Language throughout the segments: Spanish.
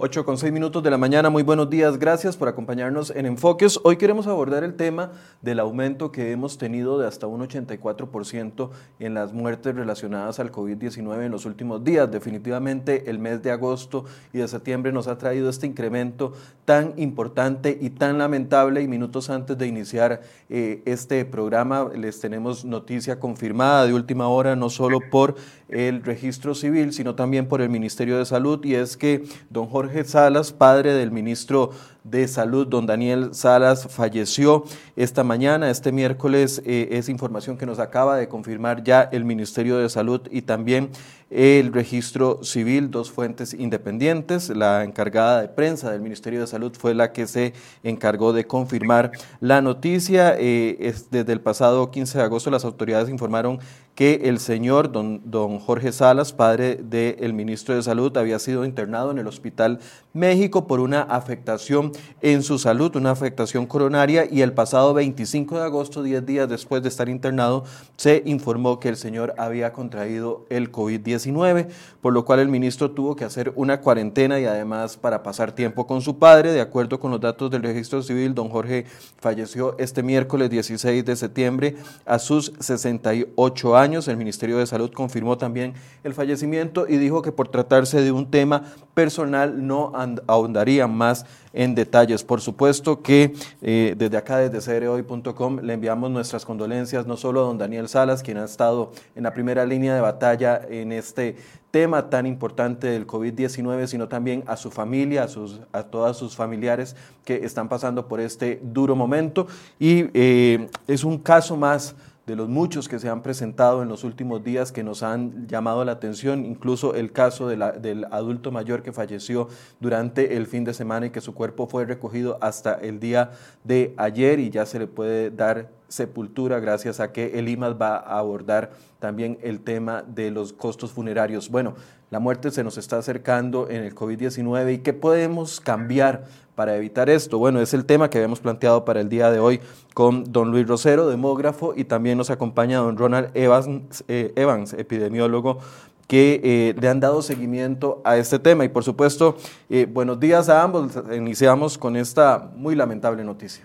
8 con 6 minutos de la mañana, muy buenos días, gracias por acompañarnos en Enfoques. Hoy queremos abordar el tema del aumento que hemos tenido de hasta un 84% en las muertes relacionadas al COVID-19 en los últimos días. Definitivamente el mes de agosto y de septiembre nos ha traído este incremento tan importante y tan lamentable y minutos antes de iniciar eh, este programa les tenemos noticia confirmada de última hora, no solo por el registro civil, sino también por el Ministerio de Salud y es que don Jorge Jorge Salas, padre del ministro de Salud, don Daniel Salas, falleció esta mañana, este miércoles, eh, es información que nos acaba de confirmar ya el Ministerio de Salud y también el registro civil, dos fuentes independientes. La encargada de prensa del Ministerio de Salud fue la que se encargó de confirmar la noticia. Eh, desde el pasado 15 de agosto las autoridades informaron que el señor don, don Jorge Salas, padre del ministro de Salud, había sido internado en el Hospital México por una afectación en su salud, una afectación coronaria, y el pasado 25 de agosto, 10 días después de estar internado, se informó que el señor había contraído el COVID-19, por lo cual el ministro tuvo que hacer una cuarentena y además para pasar tiempo con su padre. De acuerdo con los datos del registro civil, don Jorge falleció este miércoles 16 de septiembre a sus 68 años. El Ministerio de Salud confirmó también el fallecimiento y dijo que por tratarse de un tema personal no ahondaría más en detalles. Por supuesto que eh, desde acá, desde cereoy.com, le enviamos nuestras condolencias no solo a don Daniel Salas, quien ha estado en la primera línea de batalla en este tema tan importante del COVID-19, sino también a su familia, a, sus, a todas sus familiares que están pasando por este duro momento. Y eh, es un caso más de los muchos que se han presentado en los últimos días que nos han llamado la atención, incluso el caso del adulto mayor que falleció durante el fin de semana y que su cuerpo fue recogido hasta el día de ayer y ya se le puede dar sepultura gracias a que el IMAS va a abordar también el tema de los costos funerarios. Bueno, la muerte se nos está acercando en el COVID-19 y qué podemos cambiar para evitar esto? Bueno, es el tema que habíamos planteado para el día de hoy con don Luis Rosero, demógrafo, y también nos acompaña don Ronald Evans, eh, Evans epidemiólogo que eh, le han dado seguimiento a este tema. Y por supuesto, eh, buenos días a ambos. Iniciamos con esta muy lamentable noticia.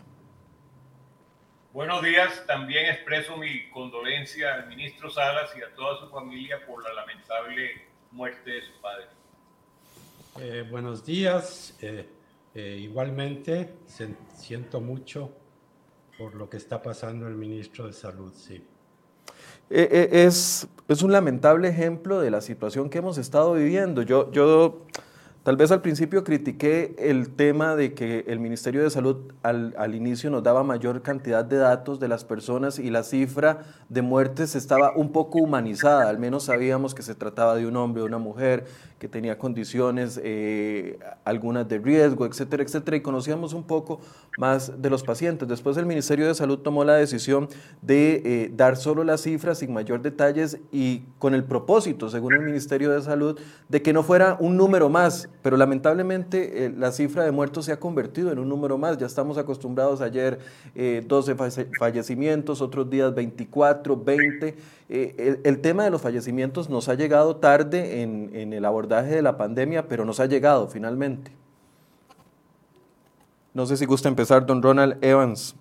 Buenos días, también expreso mi condolencia al ministro Salas y a toda su familia por la lamentable muerte de su padre. buenos días. Eh, igualmente, siento mucho por lo que está pasando el ministro de Salud, sí. Eh, eh, es, es, un lamentable ejemplo de la situación que hemos estado viviendo. Yo, yo Tal vez al principio critiqué el tema de que el Ministerio de Salud al, al, inicio nos daba mayor cantidad de datos de las personas y la cifra de muertes estaba un poco humanizada, al menos sabíamos que se trataba de un hombre o una mujer que tenía condiciones, eh, algunas de riesgo, etcétera, etcétera, y conocíamos un poco más de los pacientes. Después el Ministerio de Salud tomó la decisión de eh, dar solo las cifras sin mayor detalles y con el propósito, según el Ministerio de Salud, de que no fuera un número más pero lamentablemente eh, la cifra de muertos se ha convertido en un número más. Ya estamos acostumbrados ayer 12 eh, fallecimientos, otros días 24, 20. Eh, el, tema de los fallecimientos nos ha llegado tarde en, en el abordaje de la pandemia, pero nos ha llegado finalmente. No sé si gusta empezar, don Ronald Evans.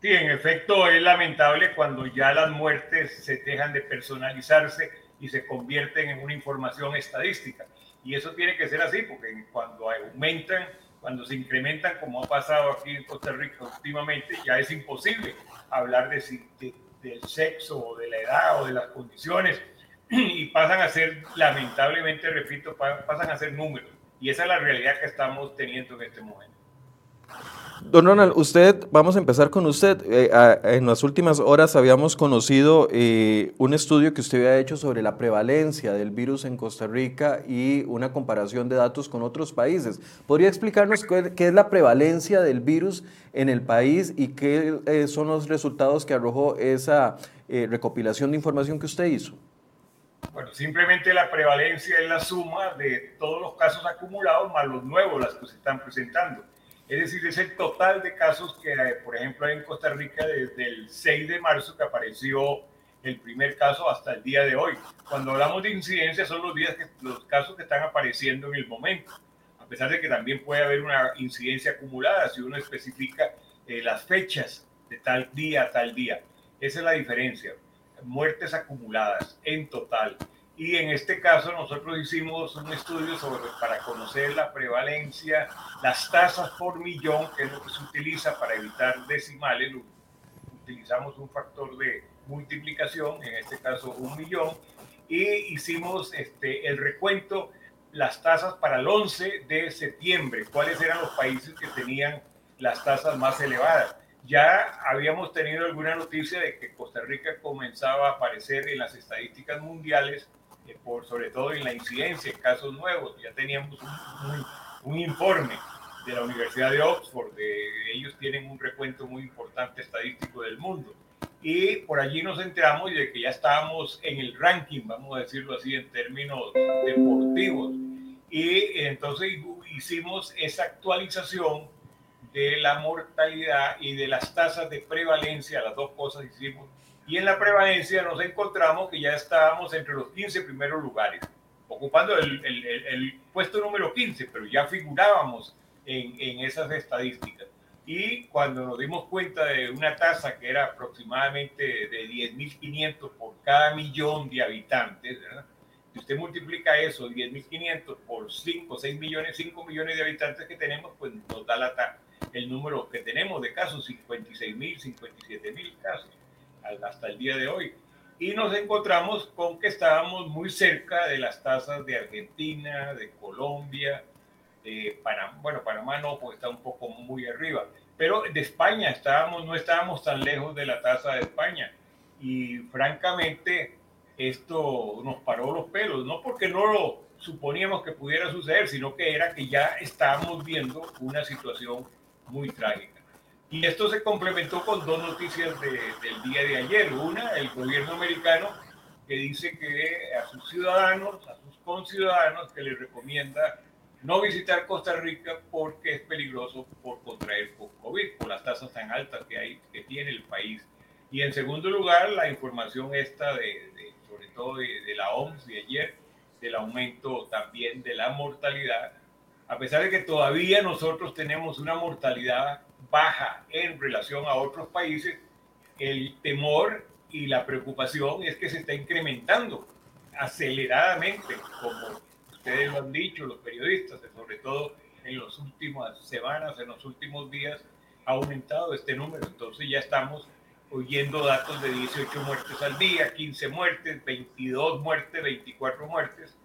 Sí, en efecto es lamentable cuando ya las muertes se dejan de personalizarse y se convierten en una información estadística. Y eso tiene que ser así, porque cuando aumentan, cuando se incrementan, como ha pasado aquí en Costa Rica últimamente, ya es imposible hablar de, del sexo o de la edad o de las condiciones y pasan a ser, lamentablemente, repito, pasan a ser números. Y esa es la realidad que estamos teniendo en este momento. Don Ronald, usted, vamos a empezar con usted. Eh, en las últimas horas habíamos conocido eh, un estudio que usted había hecho sobre la prevalencia del virus en Costa Rica y una comparación de datos con otros países. ¿Podría explicarnos qué, es la prevalencia del virus en el país y qué eh, son los resultados que arrojó esa recopilación de información que usted hizo? Bueno, simplemente la prevalencia es la suma de todos los casos acumulados más los nuevos, las que se están presentando. Es decir, es el total de casos que, eh, por ejemplo, en Costa Rica desde el 6 de marzo que apareció el primer caso hasta el día de hoy. Cuando hablamos de incidencia son los días que los casos que están apareciendo en el momento. pesar de que también puede haber una incidencia acumulada si uno especifica eh, las fechas de tal día a tal día. Esa es la diferencia. Muertes acumuladas en total. Y en este caso nosotros hicimos un estudio sobre, para conocer la prevalencia, las tasas por millón, que es lo que se utiliza para evitar decimales. Utilizamos un factor de multiplicación, en este caso un millón, y hicimos este, el recuento, las tasas para el 11 de septiembre, cuáles eran los países que tenían las tasas más elevadas. Ya habíamos tenido alguna noticia de que Costa Rica comenzaba a aparecer en las estadísticas mundiales, por, sobre todo en la incidencia, en casos nuevos. Ya teníamos un, un informe de la Universidad de Oxford, de, ellos tienen un recuento muy importante estadístico del mundo y por allí nos enteramos de que ya estábamos en el ranking, vamos a decirlo así, en términos deportivos. Y entonces hicimos esa actualización de la mortalidad y de las tasas de prevalencia, las dos cosas hicimos. Y en la prevalencia nos encontramos que ya estábamos entre los 15 primeros lugares, ocupando el, el, el, puesto número 15, pero ya figurábamos en, en esas estadísticas. Y cuando nos dimos cuenta de una tasa que era aproximadamente de 10.500 por cada millón de habitantes, si usted multiplica eso, 10.500 por 5, 6 millones, 5 millones de habitantes que tenemos, pues nos da la, el número que tenemos de casos, 56.000, 57.000 casos hasta el día de hoy. Y nos encontramos con que estábamos muy cerca de las tasas de Argentina, de Colombia, de Panamá. Bueno, Panamá no, porque está un poco muy arriba pero de España estábamos, no estábamos tan lejos de la tasa de España. Y francamente, esto nos paró los pelos, no porque no lo suponíamos que pudiera suceder, sino que era que ya estábamos viendo una situación muy trágica. Y esto se complementó con dos noticias del día de ayer. Una, el gobierno americano que dice que a sus ciudadanos, a sus conciudadanos, que les recomienda no visitar Costa Rica porque es peligroso por contraer COVID, por las tasas tan altas que, hay, que tiene el país. Y en segundo lugar, la información esta, de, sobre todo de, de, la OMS de ayer, del aumento también de la mortalidad, a pesar de que todavía nosotros tenemos una mortalidad baja en relación a otros países, el temor y la preocupación es que se está incrementando aceleradamente, como ustedes lo han dicho, los periodistas, sobre todo en las últimas semanas, en los últimos días, ha aumentado este número. Entonces ya estamos oyendo datos de 18 muertes al día, 15 muertes, 22 muertes, 24 muertes.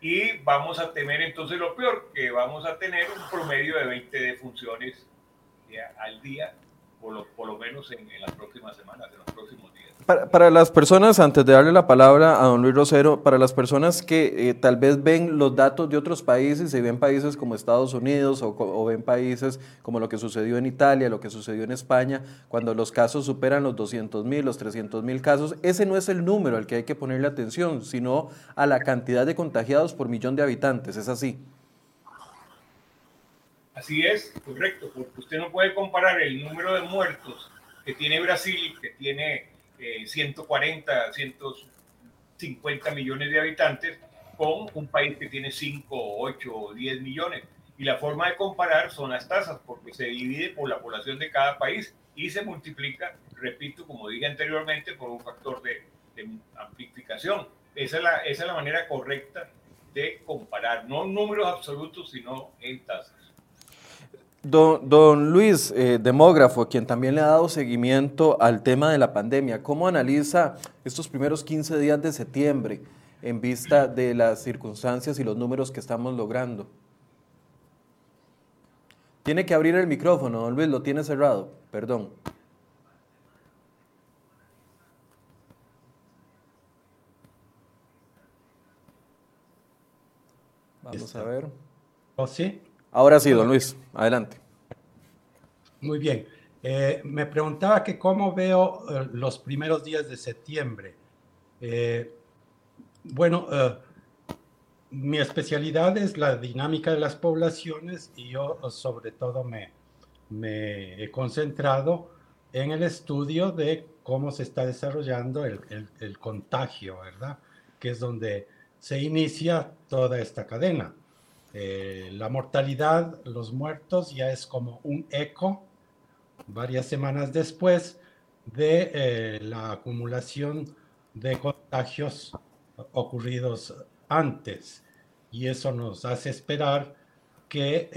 Y vamos a temer entonces lo peor, que vamos a tener un promedio de 20 defunciones al día, por lo, menos en, las próximas semanas, en los próximos días. Para, las personas, antes de darle la palabra a don Luis Rosero, para las personas que eh, tal vez ven los datos de otros países y ven países como Estados Unidos o, ven países como lo que sucedió en Italia, lo que sucedió en España, cuando los casos superan los 200 mil, los 300 mil casos, ese no es el número al que hay que ponerle atención, sino a la cantidad de contagiados por millón de habitantes, ¿es así? Así es, correcto, porque usted no puede comparar el número de muertos que tiene Brasil, que tiene 140, eh, 150 millones de habitantes con un país que tiene 5, 8 o 10 millones. Y la forma de comparar son las tasas, porque se divide por la población de cada país y se multiplica, repito, como dije anteriormente, por un factor de, amplificación. Esa es, la, esa es la manera correcta de comparar, no números absolutos, sino en tasas. Don, Luis, eh, demógrafo, quien también le ha dado seguimiento al tema de la pandemia, ¿cómo analiza estos primeros 15 días de septiembre en vista de las circunstancias y los números que estamos logrando? Tiene que abrir el micrófono, don Luis, lo tiene cerrado, perdón. Vamos a ver. ¿Oh, sí? Ahora sí, don Luis, adelante. Muy bien. Eh, me preguntaba que cómo veo eh, los primeros días de septiembre. Eh, bueno, mi especialidad es la dinámica de las poblaciones y yo sobre todo me, he concentrado en el estudio de cómo se está desarrollando el contagio, ¿verdad? Que es donde se inicia toda esta cadena. Eh, la mortalidad, los muertos, ya es como un eco varias semanas después de eh, la acumulación de contagios ocurridos antes. Y eso nos hace esperar que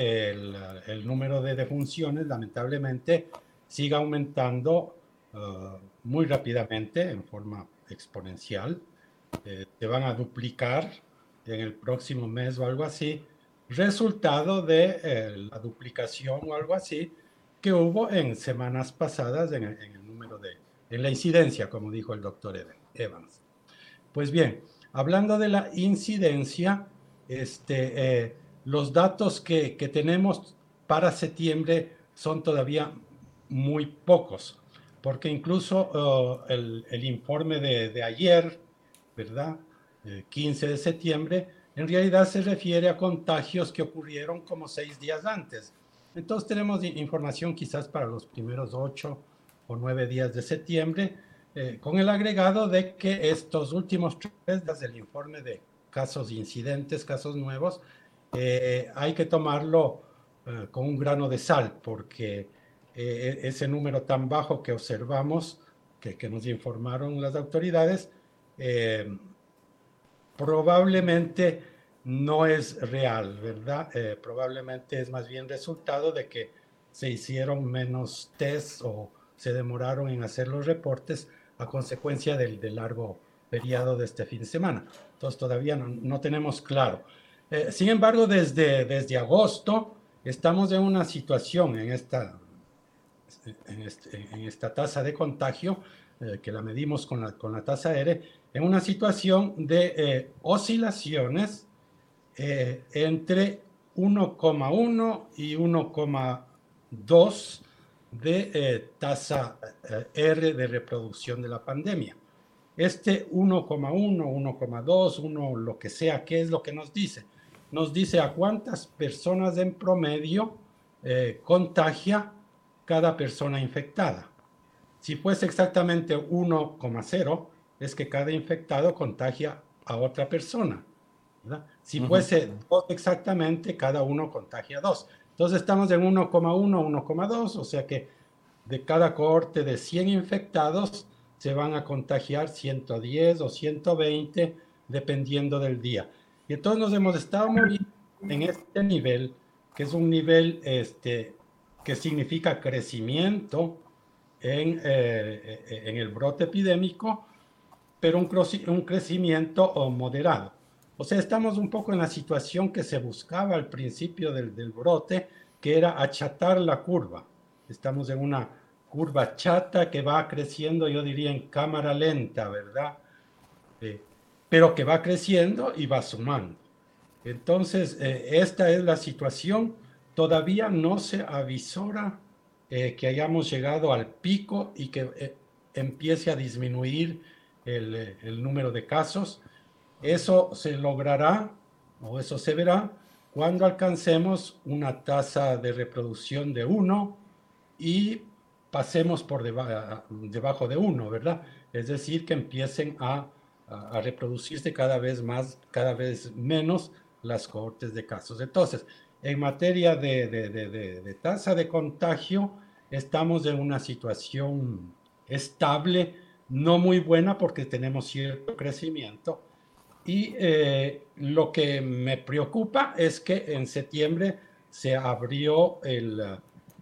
el, número de defunciones, lamentablemente, siga aumentando uh, muy rápidamente, en forma exponencial. Eh, se van a duplicar en el próximo mes o algo así, resultado de eh, la duplicación o algo así que hubo en semanas pasadas en el, número de, en la incidencia, como dijo el doctor Evans. Pues bien, hablando de la incidencia, este, eh, los datos que, que, tenemos para septiembre son todavía muy pocos, porque incluso oh, el, el, informe de, de, ayer, ¿verdad? 15 de septiembre, en realidad se refiere a contagios que ocurrieron como seis días antes. Entonces tenemos información quizás para los primeros ocho o nueve días de septiembre, eh, con el agregado de que estos últimos tres días del informe de casos incidentes, casos nuevos, eh, hay que tomarlo eh, con un grano de sal, porque e-, ese número tan bajo que observamos, que, que nos informaron las autoridades, probablemente no es real, ¿verdad? Eh, probablemente es más bien resultado de que se hicieron menos tests o se demoraron en hacer los reportes a consecuencia del, largo periodo de este fin de semana. Entonces todavía no, tenemos claro. Eh, sin embargo, desde, desde agosto estamos en una situación en esta, en, este, esta tasa de contagio, eh, que la medimos con la, con la tasa R, en una situación de oscilaciones eh, entre 1,1 y 1,2 de eh, tasa eh, R de reproducción de la pandemia. Este 1,1, 1,2, 1, lo que sea, ¿qué es lo que nos dice? Nos dice a cuántas personas en promedio contagia cada persona infectada. Si fuese exactamente 1,0, es que cada infectado contagia a otra persona. Si fuese dos exactamente, cada uno contagia dos. Entonces estamos en 1,1, 1,2, o sea que de cada cohorte de 100 infectados se van a contagiar 110 o 120 dependiendo del día. Y entonces nos hemos estado moviendo en este nivel, que es un nivel este, que significa crecimiento en, eh, en el brote epidémico, pero un, un crecimiento moderado. O sea, estamos un poco en la situación que se buscaba al principio del, brote, que era achatar la curva. Estamos en una curva chata que va creciendo, yo diría, en cámara lenta, ¿verdad? Eh, pero que va creciendo y va sumando. Entonces, eh, esta es la situación. Todavía no se avisora eh, que hayamos llegado al pico y que empiece a disminuir el, el número de casos eso se logrará o eso se verá cuando alcancemos una tasa de reproducción de 1 y pasemos por debajo de 1, ¿verdad? Es decir, que empiecen a, reproducirse cada vez más, cada vez menos las cohortes de casos. Entonces, en materia de, de tasa de contagio, estamos en una situación estable, no muy buena porque tenemos cierto crecimiento, y eh, lo que me preocupa es que en septiembre se abrió el,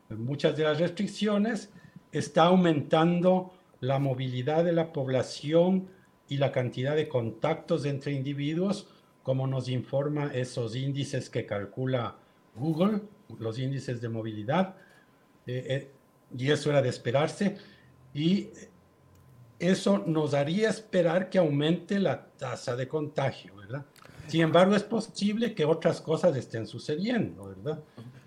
muchas de las restricciones, está aumentando la movilidad de la población y la cantidad de contactos entre individuos, como nos informa esos índices que calcula Google, los índices de movilidad, eh, y eso era de esperarse. Y eso nos haría esperar que aumente la tasa de contagio, ¿verdad? Sin embargo, es posible que otras cosas estén sucediendo, ¿verdad?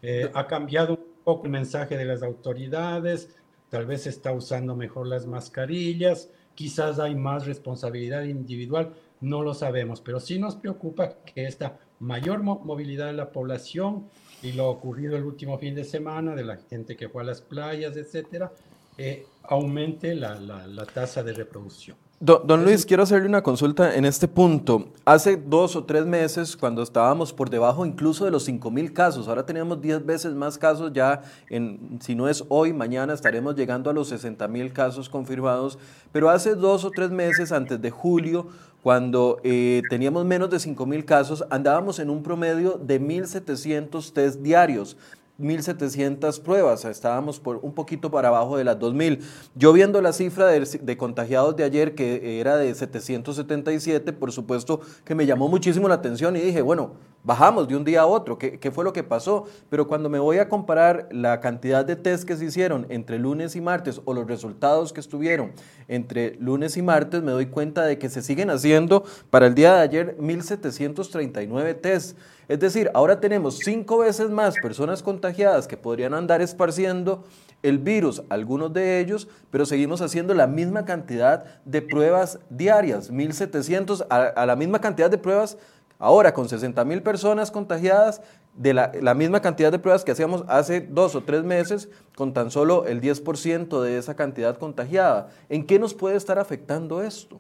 Eh, ha cambiado un poco el mensaje de las autoridades, tal vez se está usando mejor las mascarillas, quizás hay más responsabilidad individual, no lo sabemos, pero sí nos preocupa que esta mayor movilidad de la población y lo ocurrido el último fin de semana de la gente que fue a las playas, etcétera, eh, aumente la, la, tasa de reproducción. Don, Luis, quiero hacerle una consulta en este punto. Hace dos o tres meses, cuando estábamos por debajo incluso de los 5 mil casos, ahora tenemos 10 veces más casos, ya en, si no es hoy, mañana estaremos llegando a los 60 mil casos confirmados, pero hace dos o tres meses, antes de julio, cuando eh, teníamos menos de 5 mil casos, andábamos en un promedio de 1.700 test diarios. 1.700 pruebas, estábamos por un poquito para abajo de las 2.000. Yo viendo la cifra de, contagiados de ayer, que era de 777, por supuesto que me llamó muchísimo la atención y dije, bueno, bajamos de un día a otro, ¿qué, ¿qué, fue lo que pasó? Pero cuando me voy a comparar la cantidad de test que se hicieron entre lunes y martes o los resultados que estuvieron entre lunes y martes, me doy cuenta de que se siguen haciendo para el día de ayer 1.739 test. Es decir, ahora tenemos cinco veces más personas contagiadas que podrían andar esparciendo el virus, algunos de ellos, pero seguimos haciendo la misma cantidad de pruebas diarias, 1.700, a, la misma cantidad de pruebas ahora con 60 mil personas contagiadas, de la, la, misma cantidad de pruebas que hacíamos hace dos o tres meses, con tan solo el 10% de esa cantidad contagiada. ¿En qué nos puede estar afectando esto?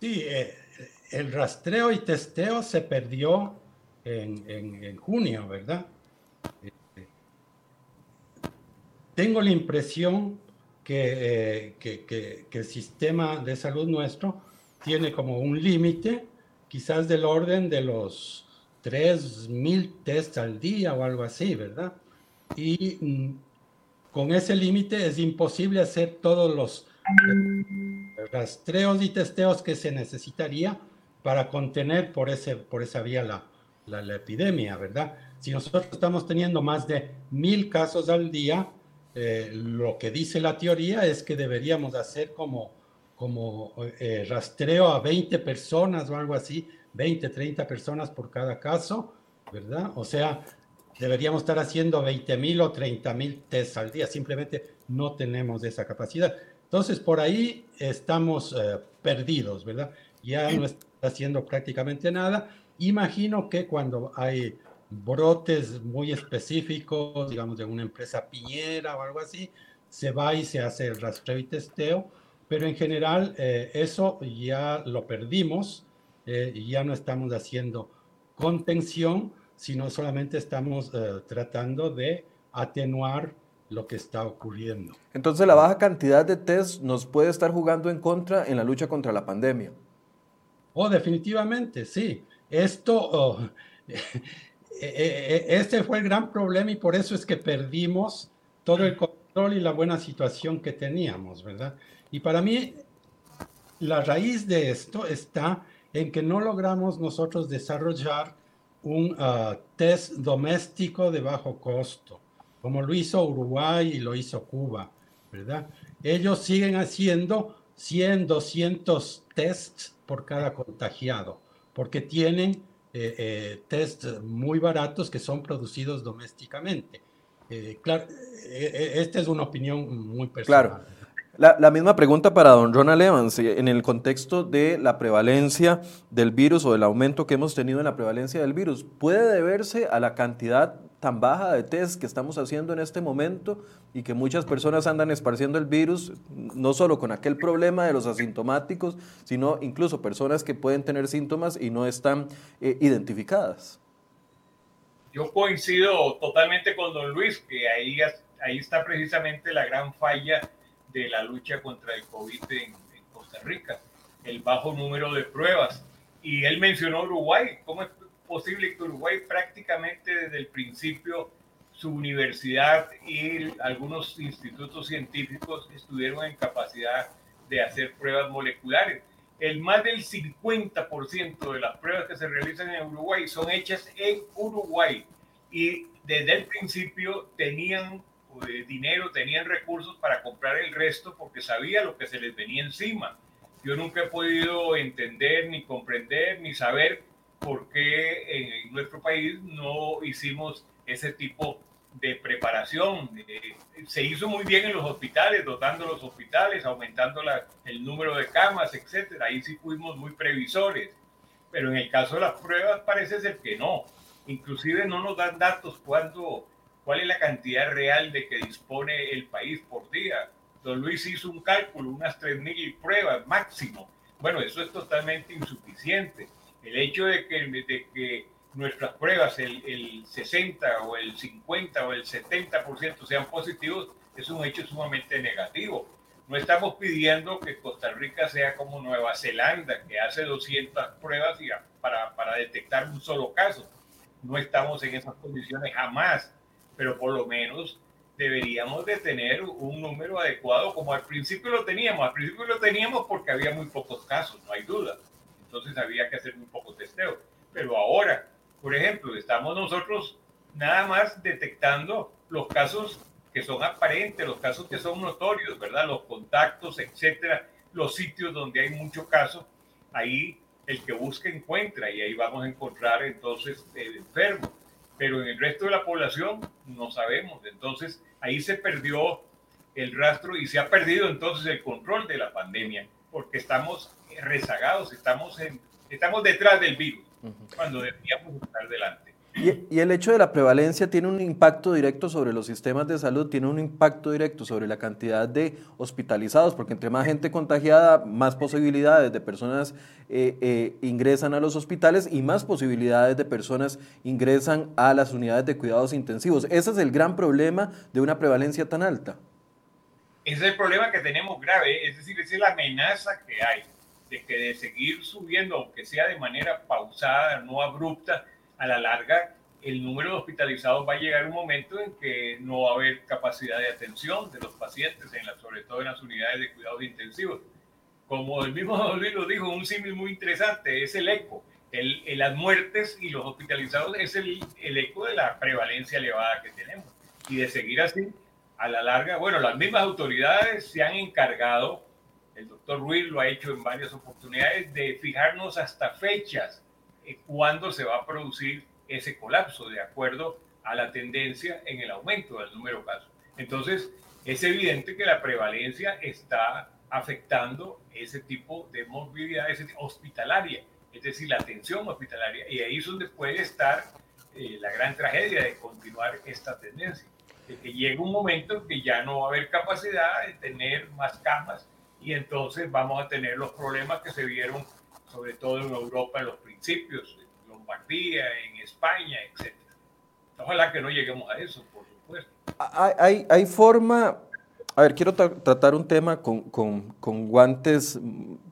Sí, eh, el rastreo y testeo se perdió en, junio, ¿verdad? Eh, tengo la impresión eh, que, que, el sistema de salud nuestro tiene como un límite, quizás del orden de los 3.000 tests al día o algo así, ¿verdad? Y mm, con ese límite es imposible hacer todos los rastreos y testeos que se necesitaría para contener por, ese, por esa vía la, la, epidemia, ¿verdad? Si nosotros estamos teniendo más de mil casos al día, eh, lo que dice la teoría es que deberíamos hacer como, como eh, rastreo a 20 personas o algo así, 20, 30 personas por cada caso, ¿verdad? O sea, deberíamos estar haciendo 20 mil o 30 mil tests al día, simplemente no tenemos esa capacidad. Entonces, por ahí estamos eh, perdidos, ¿verdad? Ya no está haciendo prácticamente nada Imagino que cuando hay brotes muy específicos, digamos, de una empresa piñera o algo así, se va y se hace el rastreo y testeo, pero en general eh, eso ya lo perdimos eh, ya no estamos haciendo contención, sino solamente estamos eh, tratando de atenuar lo que está ocurriendo. Entonces la baja cantidad de test nos puede estar jugando en contra en la lucha contra la pandemia. Oh, definitivamente, sí. Esto, oh, e, e, e, este fue el gran problema y por eso es que perdimos todo el control y la buena situación que teníamos, ¿verdad? Y para mí, la raíz de esto está en que no logramos nosotros desarrollar un ah, test doméstico de bajo costo, como lo hizo Uruguay y lo hizo Cuba, ¿verdad? Ellos siguen haciendo 100, 200 tests por cada contagiado porque tienen eh, eh, test muy baratos que son producidos domésticamente. Eh, claro, esta es una opinión muy personal. Claro. La, misma pregunta para don Ronald Evans, en el contexto de la prevalencia del virus o del aumento que hemos tenido en la prevalencia del virus, ¿puede deberse a la cantidad tan baja de test que estamos haciendo en este momento y que muchas personas andan esparciendo el virus, no solo con aquel problema de los asintomáticos, sino incluso personas que pueden tener síntomas y no están eh, identificadas. Yo coincido totalmente con don Luis, que ahí, ahí está precisamente la gran falla de la lucha contra el COVID en, en Costa Rica, el bajo número de pruebas. Y él mencionó Uruguay, ¿cómo es posible que Uruguay prácticamente desde el principio su universidad y algunos institutos científicos estuvieron en capacidad de hacer pruebas moleculares. El más del 50% de las pruebas que se realizan en Uruguay son hechas en Uruguay y desde el principio tenían eh, dinero, tenían recursos para comprar el resto porque sabía lo que se les venía encima. Yo nunca he podido entender, ni comprender, ni saber por qué en nuestro país no hicimos ese tipo de preparación. se hizo muy bien en los hospitales, dotando los hospitales, aumentando el número de camas, etcétera. Ahí sí fuimos muy previsores. Pero en el caso de las pruebas parece ser que no. Inclusive no nos dan datos cuándo, cuál es la cantidad real de que dispone el país por día. doctor Luis hizo un cálculo, unas 3.000 pruebas máximo. Bueno, eso es totalmente insuficiente. El hecho de que, de que nuestras pruebas, el, el 60 o el 50 o el 70% sean positivos, es un hecho sumamente negativo. No estamos pidiendo que Costa Rica sea como Nueva Zelanda, que hace 200 pruebas para, para detectar un solo caso. No estamos en esas condiciones jamás, pero por lo menos deberíamos de tener un número adecuado, como al principio lo teníamos. Al principio lo teníamos porque había muy pocos casos, no hay duda. Entonces había que hacer muy pocos testeos. Pero ahora, por ejemplo, estamos nosotros nada más detectando los casos que son aparentes, los casos que son notorios, ¿verdad? Los contactos, etcétera, los sitios donde hay muchos casos, ahí el que busca encuentra y ahí vamos a encontrar entonces el enfermo. Pero en el resto de la población no sabemos. Entonces ahí se perdió el rastro y se ha perdido entonces el control de la pandemia, porque estamos rezagados, estamos, en, estamos detrás del virus, cuando deberíamos estar delante. Y, el hecho de la prevalencia tiene un impacto directo sobre los sistemas de salud, tiene un impacto directo sobre la cantidad de hospitalizados, porque entre más gente contagiada, más posibilidades de personas eh, eh, ingresan a los hospitales y más posibilidades de personas ingresan a las unidades de cuidados intensivos. Ese es el gran problema de una prevalencia tan alta. Ese es el problema que tenemos grave, es decir, esa es la amenaza que hay de que de seguir subiendo, aunque sea de manera pausada, no abrupta, a la larga el número de hospitalizados va a llegar un momento en que no va a haber capacidad de atención de los pacientes, en la, sobre todo en las unidades de cuidados intensivos. Como el mismo Luis lo dijo, un símil muy interesante es el eco. El, las muertes y los hospitalizados es el, el eco de la prevalencia elevada que tenemos. Y de seguir así, a la larga, bueno, las mismas autoridades se han encargado, el doctor Ruiz lo ha hecho en varias oportunidades, de fijarnos hasta fechas eh, cuándo se va a producir ese colapso de acuerdo a la tendencia en el aumento del número de casos. Entonces, es evidente que la prevalencia está afectando ese tipo de movilidad hospitalaria, es decir, la atención hospitalaria. Y ahí es donde puede estar eh, la gran tragedia de continuar esta tendencia, de que llega un momento en que ya no va a haber capacidad de tener más camas y entonces vamos a tener los problemas que se vieron sobre todo en Europa en los principios, en Lombardía, en España, etc. Ojalá que no lleguemos a eso, por supuesto. Hay, hay forma, a ver, quiero tratar un tema con, con, con, guantes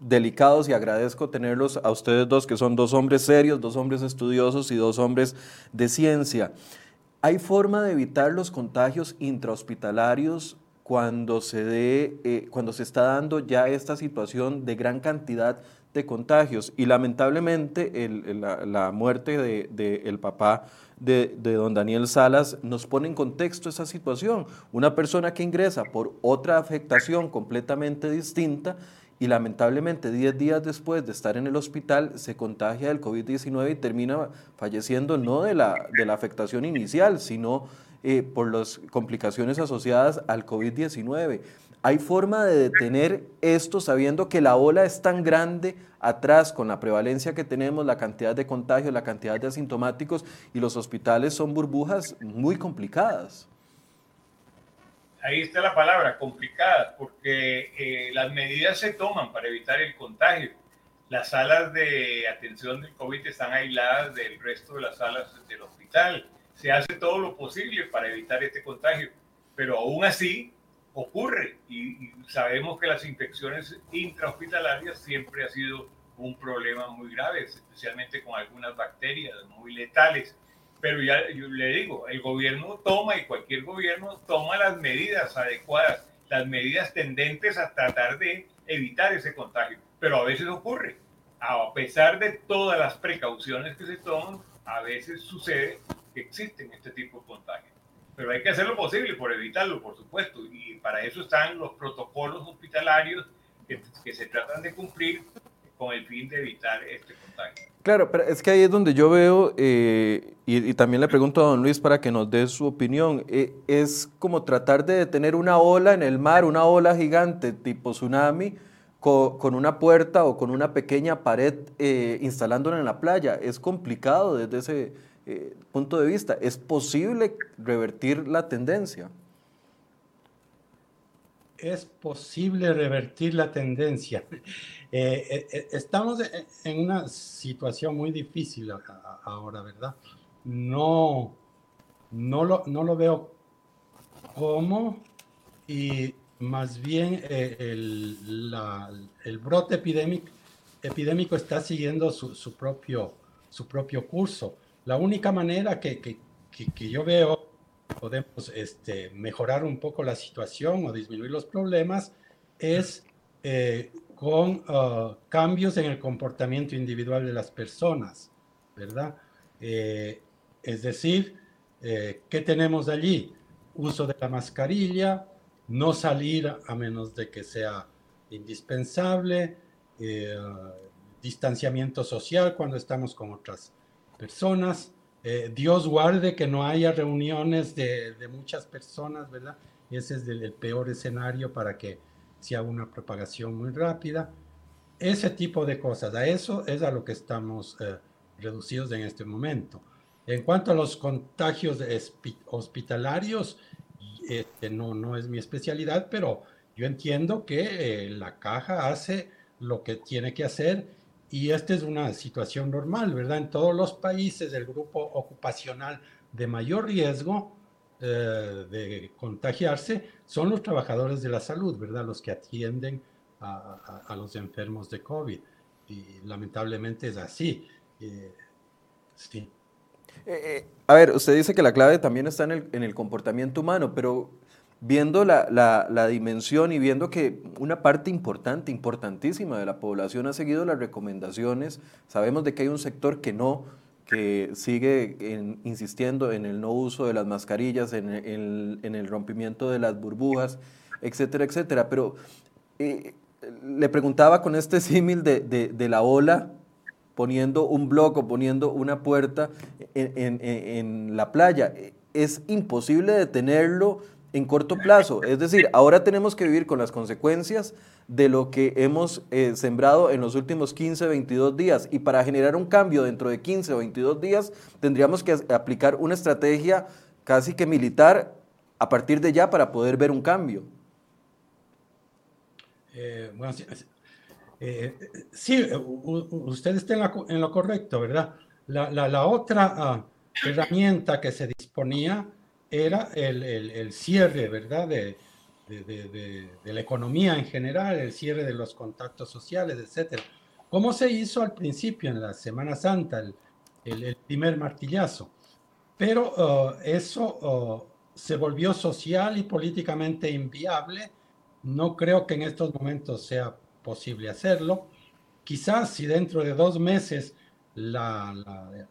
delicados y agradezco tenerlos a ustedes dos, que son dos hombres serios, dos hombres estudiosos y dos hombres de ciencia. ¿Hay forma de evitar los contagios intrahospitalarios cuando se, dé, eh, cuando se está dando ya esta situación de gran cantidad de contagios. Y lamentablemente la, muerte del de, el papá de, de, don Daniel Salas nos pone en contexto esa situación. Una persona que ingresa por otra afectación completamente distinta y lamentablemente 10 días después de estar en el hospital se contagia del COVID-19 y termina falleciendo no de la, de la afectación inicial, sino eh, por las complicaciones asociadas al COVID-19. ¿Hay forma de detener esto sabiendo que la ola es tan grande atrás con la prevalencia que tenemos, la cantidad de contagios, la cantidad de asintomáticos y los hospitales son burbujas muy complicadas? Ahí está la palabra, complicadas, porque eh, las medidas se toman para evitar el contagio. Las salas de atención del COVID están aisladas del resto de las salas del hospital. Se hace todo lo posible para evitar este contagio, pero aún así ocurre y, sabemos que las infecciones intrahospitalarias siempre ha sido un problema muy grave, especialmente con algunas bacterias muy letales. Pero ya yo le digo, el gobierno toma y cualquier gobierno toma las medidas adecuadas, las medidas tendentes a tratar de evitar ese contagio. Pero a veces ocurre. A pesar de todas las precauciones que se toman, a veces sucede que existen este tipo de contagios pero hay que hacer lo posible por evitarlo, por supuesto, y para eso están los protocolos hospitalarios que, se tratan de cumplir con el fin de evitar este contagio. Claro, pero es que ahí es donde yo veo, eh, y, también le pregunto a don Luis para que nos dé su opinión, eh, es como tratar de detener una ola en el mar, una ola gigante tipo tsunami, con, una puerta o con una pequeña pared eh, instalándola en la playa. Es complicado desde ese eh, punto de vista. ¿Es posible revertir la tendencia? es posible revertir la tendencia. Eh, eh, estamos en una situación muy difícil ahora, ¿verdad? No, no, lo, no lo veo como y más bien el, brote epidémico, está siguiendo su, propio, su propio curso. La única manera que, que, que yo veo podemos este, mejorar un poco la situación o disminuir los problemas es eh, con uh, cambios en el comportamiento individual de las personas, ¿verdad? Eh, es decir, eh, ¿qué tenemos allí? Uso de la mascarilla, no salir a menos de que sea indispensable, distanciamiento social cuando estamos con otras personas, eh, Dios guarde que no haya reuniones de, muchas personas, ¿verdad? Ese es el, peor escenario para que sea una propagación muy rápida. Ese tipo de cosas, a eso es a lo que estamos eh, reducidos en este momento. En cuanto a los contagios hospitalarios, este, no, no es mi especialidad, pero yo entiendo que eh, la caja hace lo que tiene que hacer y esta es una situación normal, ¿verdad? En todos los países del grupo ocupacional de mayor riesgo eh, de contagiarse son los trabajadores de la salud, ¿verdad? Los que atienden a, los enfermos de COVID. Y lamentablemente es así. Eh, sí. Eh, a ver, usted dice que la clave también está en el, en el comportamiento humano, pero viendo la, dimensión y viendo que una parte importante, importantísima de la población ha seguido las recomendaciones, sabemos de que hay un sector que no, que sigue insistiendo en el no uso de las mascarillas, en el, rompimiento de las burbujas, etcétera, etcétera. Pero eh, le preguntaba con este símil de, la ola, poniendo un bloco, poniendo una puerta en la playa. Es imposible detenerlo en corto plazo. Es decir, ahora tenemos que vivir con las consecuencias de lo que hemos eh, sembrado en los últimos 15, 22 días. Y para generar un cambio dentro de 15 o 22 días, tendríamos que aplicar una estrategia casi que militar a partir de ya para poder ver un cambio. Eh, bueno, sí, eh, usted está en, lo correcto, ¿verdad? La, otra ah, herramienta que se disponía era el, cierre, ¿verdad? De, la economía en general, el cierre de los contactos sociales, etcétera. ¿Cómo se hizo al principio, en la Semana Santa, el, primer martillazo? Pero uh, eso uh, se volvió social y políticamente inviable. No creo que en estos momentos sea posible hacerlo. Quizás si dentro de dos meses la,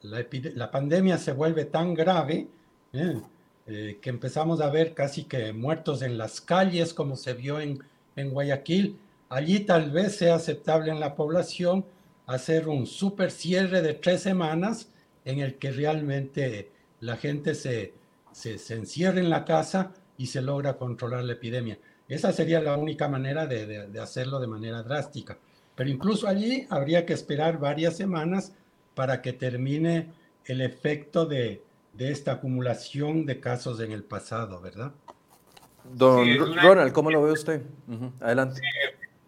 la pandemia se vuelve tan grave, ¿eh? Eh, que empezamos a ver casi que muertos en las calles, como se vio en, en Guayaquil. Allí tal vez sea aceptable en la población hacer un super cierre de tres semanas en el que realmente la gente se, se, encierre en la casa y se logra controlar la epidemia. Esa sería la única manera de, de, hacerlo de manera drástica. Pero incluso allí habría que esperar varias semanas para que termine el efecto de, de esta acumulación de casos en el pasado, ¿verdad? Don Ronald, ¿cómo lo ve usted? Adelante.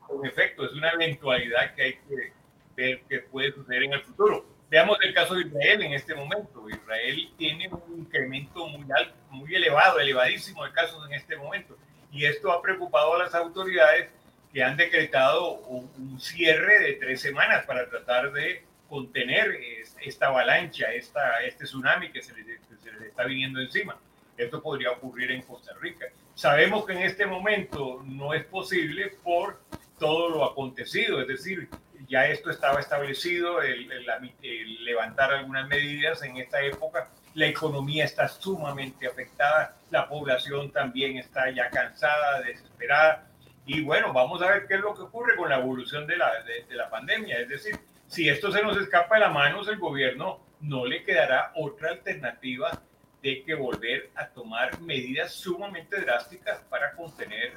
en efecto, es una eventualidad que hay que ver que puede suceder en el futuro. Veamos el caso de Israel en este momento. Israel tiene un incremento muy alto, muy elevado, elevadísimo de casos en este momento. Y esto ha preocupado a las autoridades que han decretado un cierre de tres semanas para tratar de contener esta avalancha, esta, este tsunami que se les, está viniendo encima. Esto podría ocurrir en Costa Rica. Sabemos que en este momento no es posible por todo lo acontecido, es decir, ya esto estaba establecido, el, levantar algunas medidas en esta época, la economía está sumamente afectada, la población también está ya cansada, desesperada, y bueno, vamos a ver qué es lo que ocurre con la evolución de la, de la pandemia, es decir, si esto se nos escapa de las manos, el gobierno no le quedará otra alternativa de que volver a tomar medidas sumamente drásticas para contener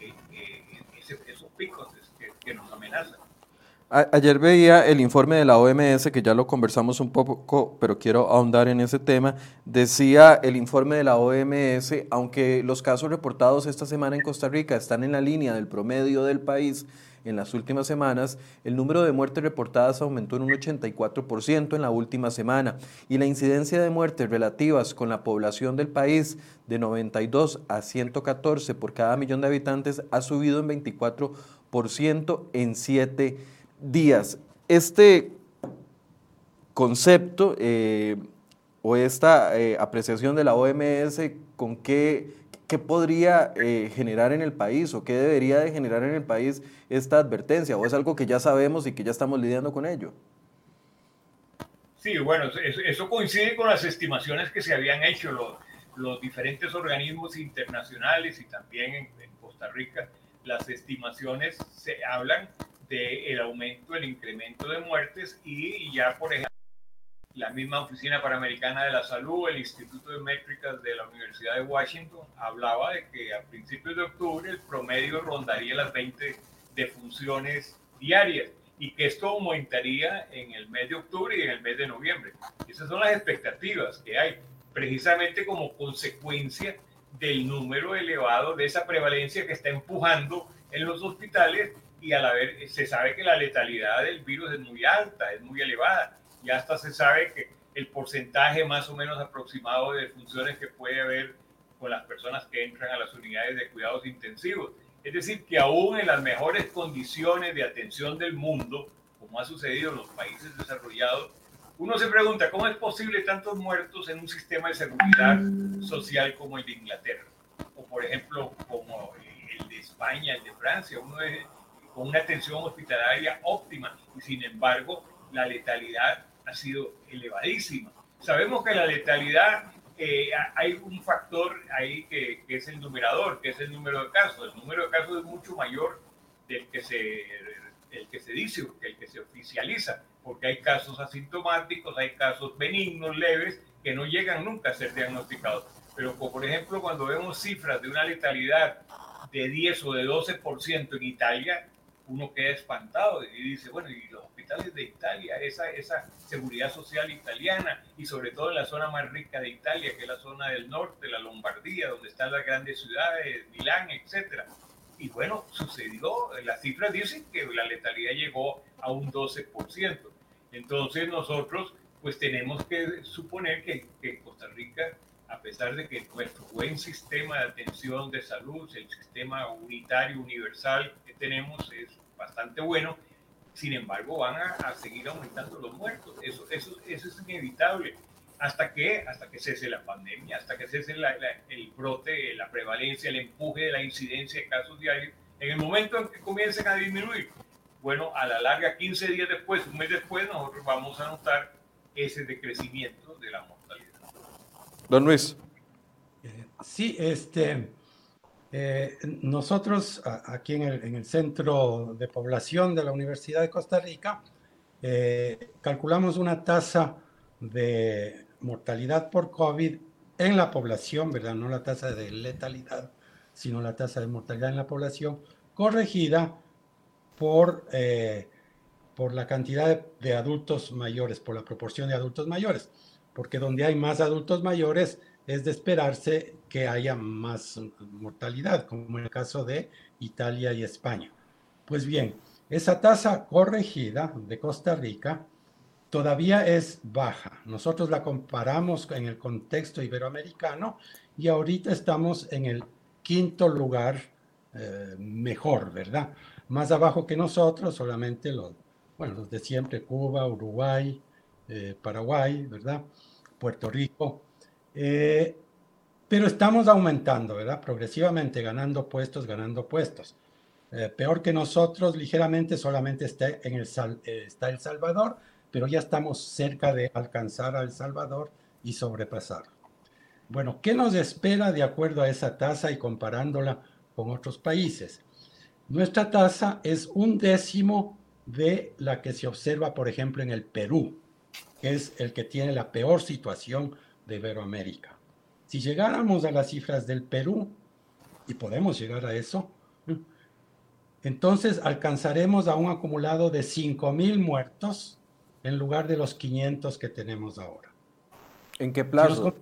eh, eh, esos picos que, nos amenazan. ayer veía el informe de la OMS, que ya lo conversamos un poco, pero quiero ahondar en ese tema. Decía el informe de la OMS, aunque los casos reportados esta semana en Costa Rica están en la línea del promedio del país, en las últimas semanas, el número de muertes reportadas aumentó en un 84% en la última semana y la incidencia de muertes relativas con la población del país de 92 a 114 por cada millón de habitantes ha subido en 24% en 7 días. Este concepto eh, o esta eh, apreciación de la OMS, ¿con qué, qué podría eh, generar en el país o qué debería de generar en el país esta advertencia? ¿O es algo que ya sabemos y que ya estamos lidiando con ello? Sí, bueno, eso, coincide con las estimaciones que se habían hecho los, los diferentes organismos internacionales y también en, en Costa Rica. Las estimaciones se hablan del aumento, el incremento de muertes y ya, por ejemplo, la misma Oficina Panamericana de la Salud, el Instituto de Métricas de la Universidad de Washington, hablaba de que a principios de octubre el promedio rondaría las 20 defunciones diarias y que esto aumentaría en el mes de octubre y en el mes de noviembre. Esas son las expectativas que hay, precisamente como consecuencia del número elevado de esa prevalencia que está empujando en los hospitales y a la vez se sabe que la letalidad del virus es muy alta, es muy elevada. Y hasta se sabe que el porcentaje más o menos aproximado de funciones que puede haber con las personas que entran a las unidades de cuidados intensivos. Es decir, que aún en las mejores condiciones de atención del mundo, como ha sucedido en los países desarrollados, uno se pregunta cómo es posible tantos muertos en un sistema de seguridad social como el de Inglaterra, o por ejemplo como el de España, el de Francia. Uno es, con una atención hospitalaria óptima y sin embargo la letalidad ha sido elevadísima. Sabemos que la letalidad, eh, hay un factor ahí que, es el numerador, que es el número de casos. El número de casos es mucho mayor del que se, el que se dice, que el que se oficializa, porque hay casos asintomáticos, hay casos benignos, leves, que no llegan nunca a ser diagnosticados. Pero por ejemplo, cuando vemos cifras de una letalidad de 10 o de 12% en Italia, uno queda espantado y dice, bueno, y los de Italia, esa, esa seguridad social italiana, y sobre todo en la zona más rica de Italia, que es la zona del norte, la Lombardía, donde están las grandes ciudades, Milán, etcétera. Y bueno, sucedió, las cifras dicen que la letalidad llegó a un 12%. Entonces nosotros pues tenemos que suponer que, que Costa Rica a pesar de que nuestro buen sistema de atención de salud, el sistema unitario, universal que tenemos es bastante bueno, sin embargo van a, seguir aumentando los muertos. Eso, eso, eso es inevitable. ¿Hasta que Hasta que cese la pandemia, hasta que cese el brote, la prevalencia, el empuje de la incidencia de casos diarios. En el momento en que comiencen a disminuir, bueno, a la larga, 15 días después, un mes después, nosotros vamos a notar ese decrecimiento de la mortalidad. Don Luis. Eh, sí, este, eh, nosotros aquí en el, centro de población de la Universidad de Costa Rica eh, calculamos una tasa de mortalidad por COVID en la población, ¿verdad? No la tasa de letalidad, sino la tasa de mortalidad en la población, corregida por, por la cantidad de adultos mayores, por la proporción de adultos mayores porque donde hay más adultos mayores es de esperarse que haya más mortalidad, como en el caso de Italia y España. Pues bien, esa tasa corregida de Costa Rica todavía es baja. Nosotros la comparamos en el contexto iberoamericano y ahorita estamos en el quinto lugar eh, mejor, ¿verdad? Más abajo que nosotros, solamente los, bueno, los de siempre, Cuba, Uruguay, eh, Paraguay, ¿verdad? Puerto Rico. Eh, pero estamos aumentando, ¿verdad? Progresivamente, ganando puestos, ganando puestos. Eh, peor que nosotros, ligeramente, solamente está, en el, está El Salvador, pero ya estamos cerca de alcanzar a El Salvador y sobrepasar. Bueno, ¿qué nos espera de acuerdo a esa tasa y comparándola con otros países? Nuestra tasa es un décimo de la que se observa, por ejemplo, en el Perú que es el que tiene la peor situación de Iberoamérica. Si llegáramos a las cifras del Perú, y podemos llegar a eso, entonces alcanzaremos a un acumulado de 5.000 muertos en lugar de los 500 que tenemos ahora. ¿En qué plazo?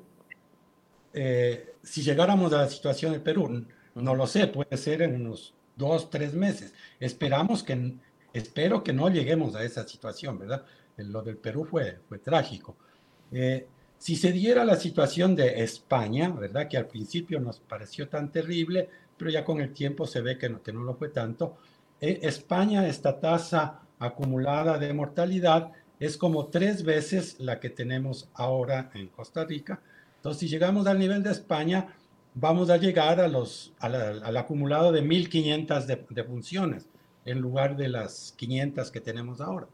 Eh, si, llegáramos a la situación de Perú, no lo sé, puede ser en unos dos, tres meses. Esperamos que, espero que no lleguemos a esa situación, ¿verdad? Lo del Perú fue, fue trágico. Eh, si se diera la situación de España, ¿verdad? Que al principio nos pareció tan terrible, pero ya con el tiempo se ve que no, que no lo fue tanto. Eh, España, esta tasa acumulada de mortalidad es como tres veces la que tenemos ahora en Costa Rica. Entonces, si llegamos al nivel de España, vamos a llegar a los, al acumulado de 1.500 de, de funciones en lugar de las 500 que tenemos ahora.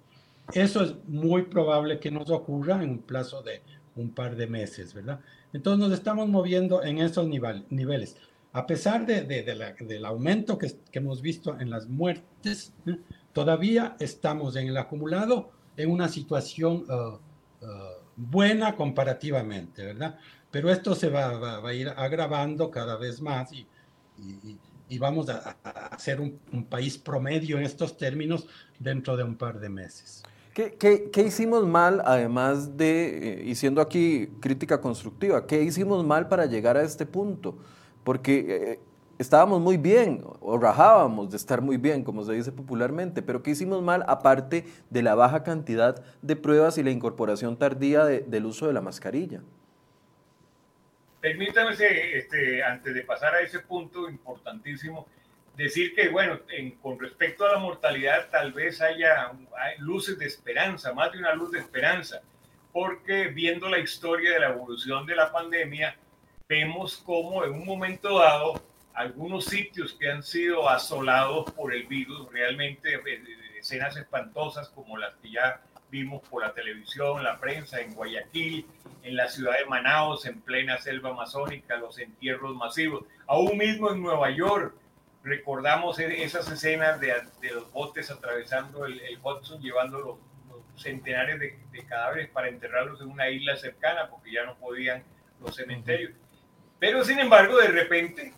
Eso es muy probable que nos ocurra en un plazo de un par de meses, ¿verdad? Entonces nos estamos moviendo en esos niveles. A pesar de, del aumento que, hemos visto en las muertes, ¿eh? todavía estamos en el acumulado en una situación uh, uh, buena comparativamente, ¿verdad? Pero esto se va, a ir agravando cada vez más y, y, vamos a, a ser un país promedio en estos términos dentro de un par de meses. ¿Qué, hicimos mal, además de, eh, y siendo aquí crítica constructiva, qué hicimos mal para llegar a este punto? Porque eh, estábamos muy bien, o rajábamos de estar muy bien, como se dice popularmente, pero ¿qué hicimos mal aparte de la baja cantidad de pruebas y la incorporación tardía del uso de la mascarilla? Permítame, este, antes de pasar a ese punto importantísimo, decir que, bueno, con respecto a la mortalidad, tal vez haya luces de esperanza, más de una luz de esperanza, porque viendo la historia de la evolución de la pandemia, vemos como en un momento dado, algunos sitios que han sido asolados por el virus, realmente eh, escenas espantosas como las que ya vimos por la televisión, la prensa en Guayaquil, en la ciudad de Manaus, en plena selva amazónica, los entierros masivos, aún mismo en Nueva York, recordamos e-, esas escenas de, los botes atravesando el, Hudson, llevando los, centenares de, cadáveres para enterrarlos en una isla cercana, porque ya no podían los cementerios. Pero sin embargo, de repente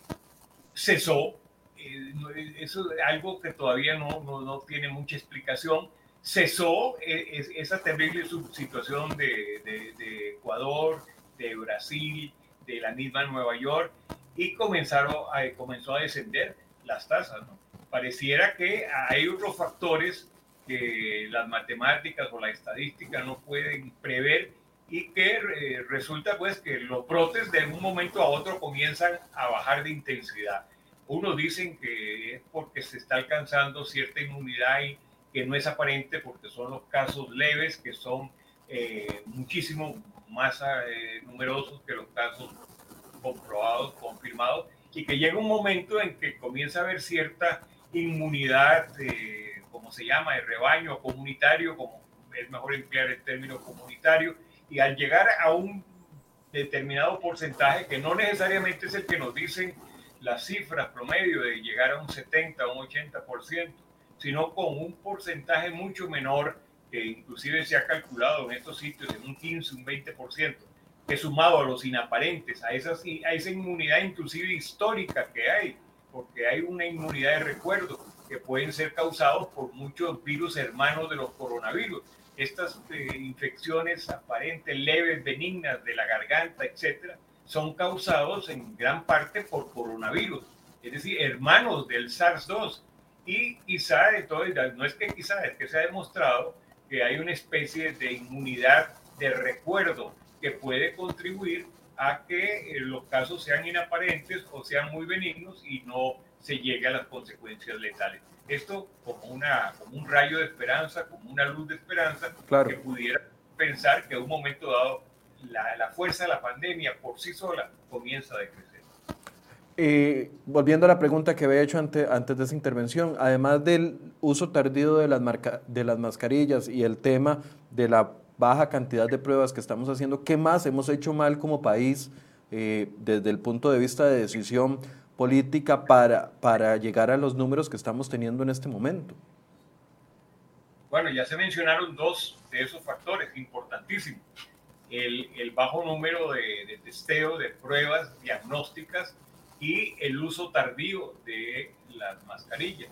cesó, eh, eso es algo que todavía no, no, tiene mucha explicación, cesó eh, esa terrible situación de, de Ecuador, de Brasil, de la misma Nueva York, y comenzaron a, comenzó a descender las tasas. ¿no? Pareciera que hay otros factores que las matemáticas o la estadística no pueden prever y que eh, resulta pues que los brotes de un momento a otro comienzan a bajar de intensidad. Unos dicen que es porque se está alcanzando cierta inmunidad y que no es aparente porque son los casos leves que son eh, muchísimo más eh, numerosos que los casos comprobados, confirmados y que llega un momento en que comienza a haber cierta inmunidad, como se llama, de rebaño comunitario, como es mejor emplear el término comunitario, y al llegar a un determinado porcentaje, que no necesariamente es el que nos dicen las cifras promedio de llegar a un 70 o un 80%, sino con un porcentaje mucho menor, que inclusive se ha calculado en estos sitios en un 15, un 20%, sumado a los inaparentes, a, esa inmunidad inclusive histórica que hay, porque hay una inmunidad de recuerdo que pueden ser causados por muchos virus hermanos de los coronavirus. Estas eh, infecciones aparentes, leves, benignas de la garganta, etcétera, son causados en gran parte por coronavirus, es decir, hermanos del SARS-2. Y quizá, no es que quizá, es que se ha demostrado que hay una especie de inmunidad de recuerdo que puede contribuir a que eh, los casos sean inaparentes o sean muy benignos y no se llegue a las consecuencias letales. Esto como, una, como un rayo de esperanza, como una luz de esperanza, que pudiera pensar que a un momento dado la, la, fuerza de la pandemia por sí sola comienza a decrecer. Eh, volviendo a la pregunta que había hecho antes, antes de esa intervención, además del uso tardío de las, marca, de las mascarillas y el tema de la baja cantidad de pruebas que estamos haciendo, ¿qué más hemos hecho mal como país eh, desde el punto de vista de decisión política para, para llegar a los números que estamos teniendo en este momento? Bueno, ya se mencionaron dos de esos factores importantísimos. El, el bajo número de, de, testeo, de pruebas diagnósticas y el uso tardío de las mascarillas.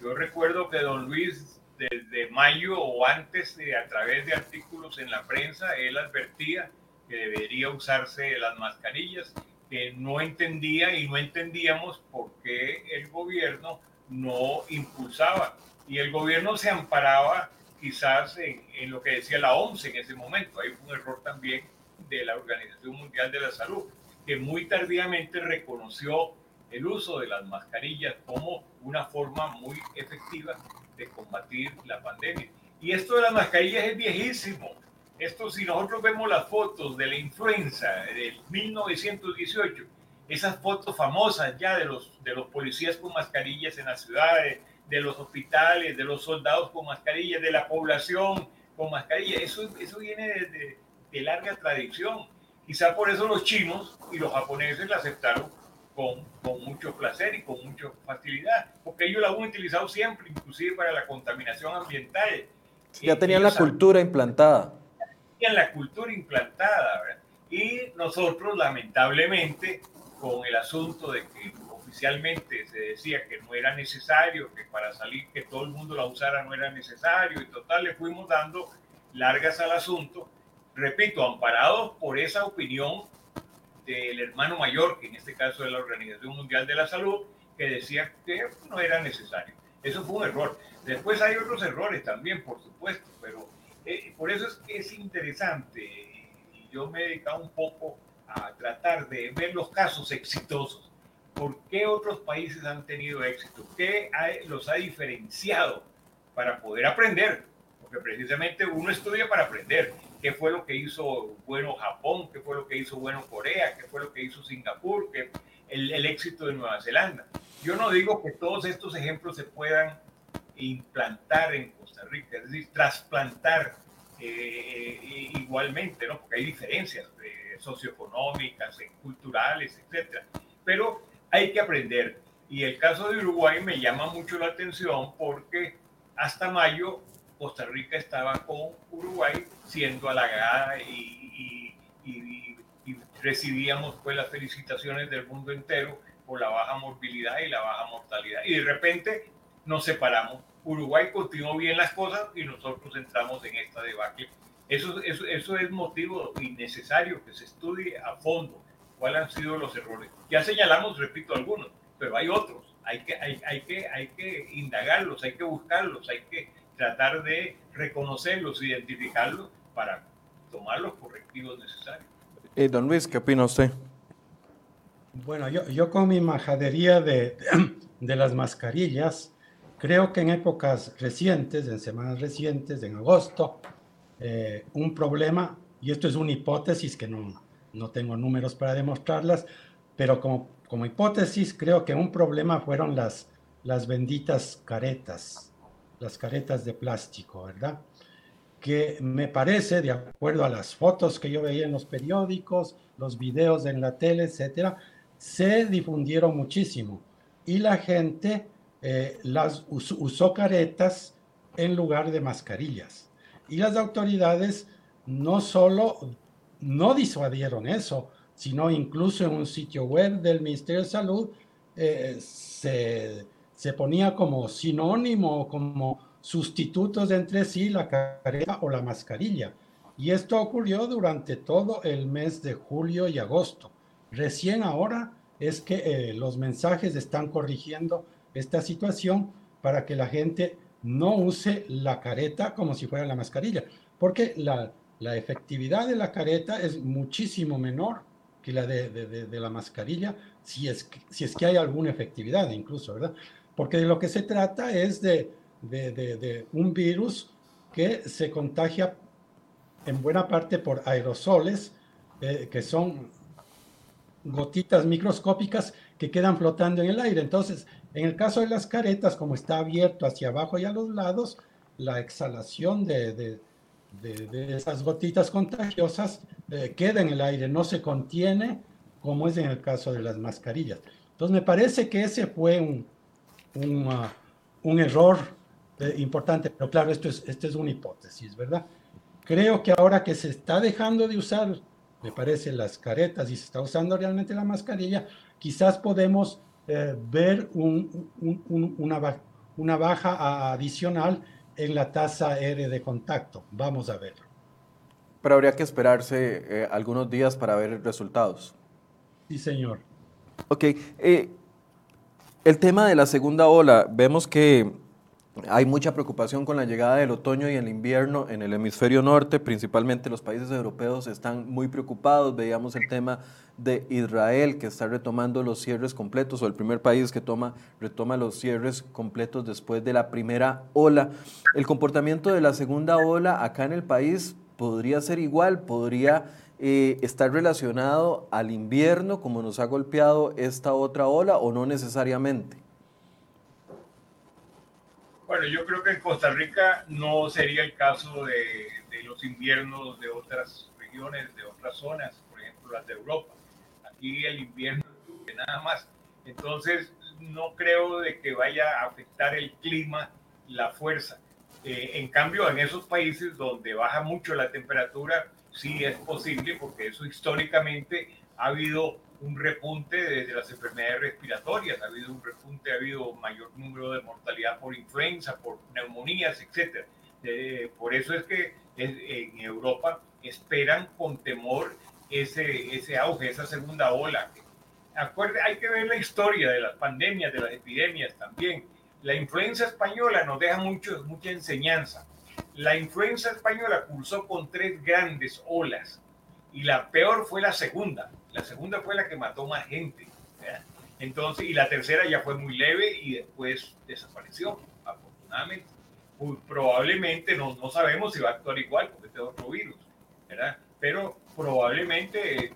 Yo recuerdo que don Luis desde mayo o antes, a través de artículos en la prensa, él advertía que debería usarse las mascarillas, que no entendía y no entendíamos por qué el gobierno no impulsaba. Y el gobierno se amparaba quizás en, en lo que decía la OMS en ese momento. Hay un error también de la Organización Mundial de la Salud, que muy tardíamente reconoció el uso de las mascarillas como una forma muy efectiva de combatir la pandemia. Y esto de las mascarillas es viejísimo. Esto si nosotros vemos las fotos de la influenza del 1918, esas fotos famosas ya de los, de los policías con mascarillas en las ciudades, de los hospitales, de los soldados con mascarillas, de la población con mascarillas, eso, eso viene de, de larga tradición. Quizá por eso los chinos y los japoneses la aceptaron con, con, mucho placer y con mucha facilidad, porque ellos la han utilizado siempre, inclusive para la contaminación ambiental. Ya tenían la cultura implantada. Tenían la cultura implantada, ¿verdad? Y nosotros, lamentablemente, con el asunto de que oficialmente se decía que no era necesario, que para salir, que todo el mundo la usara no era necesario, y total le fuimos dando largas al asunto, repito, amparados por esa opinión del hermano mayor, que en este caso es la Organización Mundial de la Salud, que decía que no era necesario. Eso fue un error. Después hay otros errores también, por supuesto, pero eh, por eso es que es interesante y yo me he dedicado un poco a tratar de ver los casos exitosos. ¿Por qué otros países han tenido éxito? ¿Qué los ha diferenciado para poder aprender? Porque precisamente uno estudia para aprender qué fue lo que hizo bueno Japón, qué fue lo que hizo bueno Corea, qué fue lo que hizo Singapur, qué el, el éxito de Nueva Zelanda. Yo no digo que todos estos ejemplos se puedan implantar en Costa Rica, es decir, trasplantar eh, igualmente, ¿no? porque hay diferencias eh, socioeconómicas, eh, culturales, etc. Pero hay que aprender. Y el caso de Uruguay me llama mucho la atención porque hasta mayo Costa Rica estaba con Uruguay siendo halagada y, recibíamos pues las felicitaciones del mundo entero por la baja morbilidad y la baja mortalidad. Y de repente nos separamos. Uruguay continuó bien las cosas y nosotros entramos en esta debacle. Eso, eso, eso es motivo innecesario que se estudie a fondo cuáles han sido los errores. Ya señalamos, repito, algunos, pero hay otros. Hay que, hay, hay que, hay que indagarlos, hay que buscarlos, hay que tratar de reconocerlos, identificarlos para tomar los correctivos necesarios. Eh, don Luis, ¿qué opina usted? Bueno, yo, yo con mi majadería de, de las mascarillas, creo que en épocas recientes, en semanas recientes, en agosto, eh, un problema, y esto es una hipótesis que no, no tengo números para demostrarlas, pero como, como hipótesis creo que un problema fueron las, las benditas caretas las caretas de plástico, ¿verdad? Que me parece, de acuerdo a las fotos que yo veía en los periódicos, los videos en la tele, etcétera, se difundieron muchísimo y la gente eh, las usó caretas en lugar de mascarillas. Y las autoridades no solo no disuadieron eso, sino incluso en un sitio web del Ministerio de Salud eh, se se ponía como sinónimo, como sustitutos entre sí la careta o la mascarilla. Y esto ocurrió durante todo el mes de julio y agosto. Recién ahora es que eh, los mensajes están corrigiendo esta situación para que la gente no use la careta como si fuera la mascarilla, porque la, la efectividad de la careta es muchísimo menor que la de, de, la mascarilla, si es, que, si es que hay alguna efectividad incluso, ¿verdad? Porque de lo que se trata es de, de, un virus que se contagia en buena parte por aerosoles, eh, que son gotitas microscópicas que quedan flotando en el aire. Entonces, en el caso de las caretas, como está abierto hacia abajo y a los lados, la exhalación de, esas gotitas contagiosas eh, queda en el aire, no se contiene como es en el caso de las mascarillas. Entonces, me parece que ese fue un, un, uh, un error eh, importante, pero claro, esto es, esto es una hipótesis, ¿verdad? Creo que ahora que se está dejando de usar, me parece, las caretas y se está usando realmente la mascarilla, quizás podemos eh, ver un, un, una, una baja adicional en la tasa R de contacto. Vamos a verlo. Pero habría que esperarse eh, algunos días para ver resultados. Sí, señor. Ok. Eh, el tema de la segunda ola, vemos que hay mucha preocupación con la llegada del otoño y el invierno en el hemisferio norte, principalmente los países europeos están muy preocupados. Veíamos el tema de Israel que está retomando los cierres completos o el primer país que toma retoma los cierres completos después de la primera ola. El comportamiento de la segunda ola acá en el país podría ser igual, podría eh, estar relacionado al invierno como nos ha golpeado esta otra ola o no necesariamente. Bueno, yo creo que en Costa Rica no sería el caso de, los inviernos de otras regiones, de otras zonas, por ejemplo las de Europa. Aquí el invierno nada más. Entonces, no creo de que vaya a afectar el clima, la fuerza. Eh, en cambio, en esos países donde baja mucho la temperatura, sí es posible, porque eso históricamente ha habido un repunte desde las enfermedades respiratorias, ha habido un repunte, ha habido mayor número de mortalidad por influenza, por neumonías, etc. Eh, por eso es que en Europa esperan con temor ese, ese auge, esa segunda ola. Acuerde, hay que ver la historia de las pandemias, de las epidemias también. La influenza española nos deja mucho, mucha enseñanza. La influenza española cursó con tres grandes olas y la peor fue la segunda. La segunda fue la que mató más gente. Entonces, y la tercera ya fue muy leve y después desapareció, afortunadamente. probablemente, no, no sabemos si va a actuar igual porque este es otro virus, ¿verdad? Pero probablemente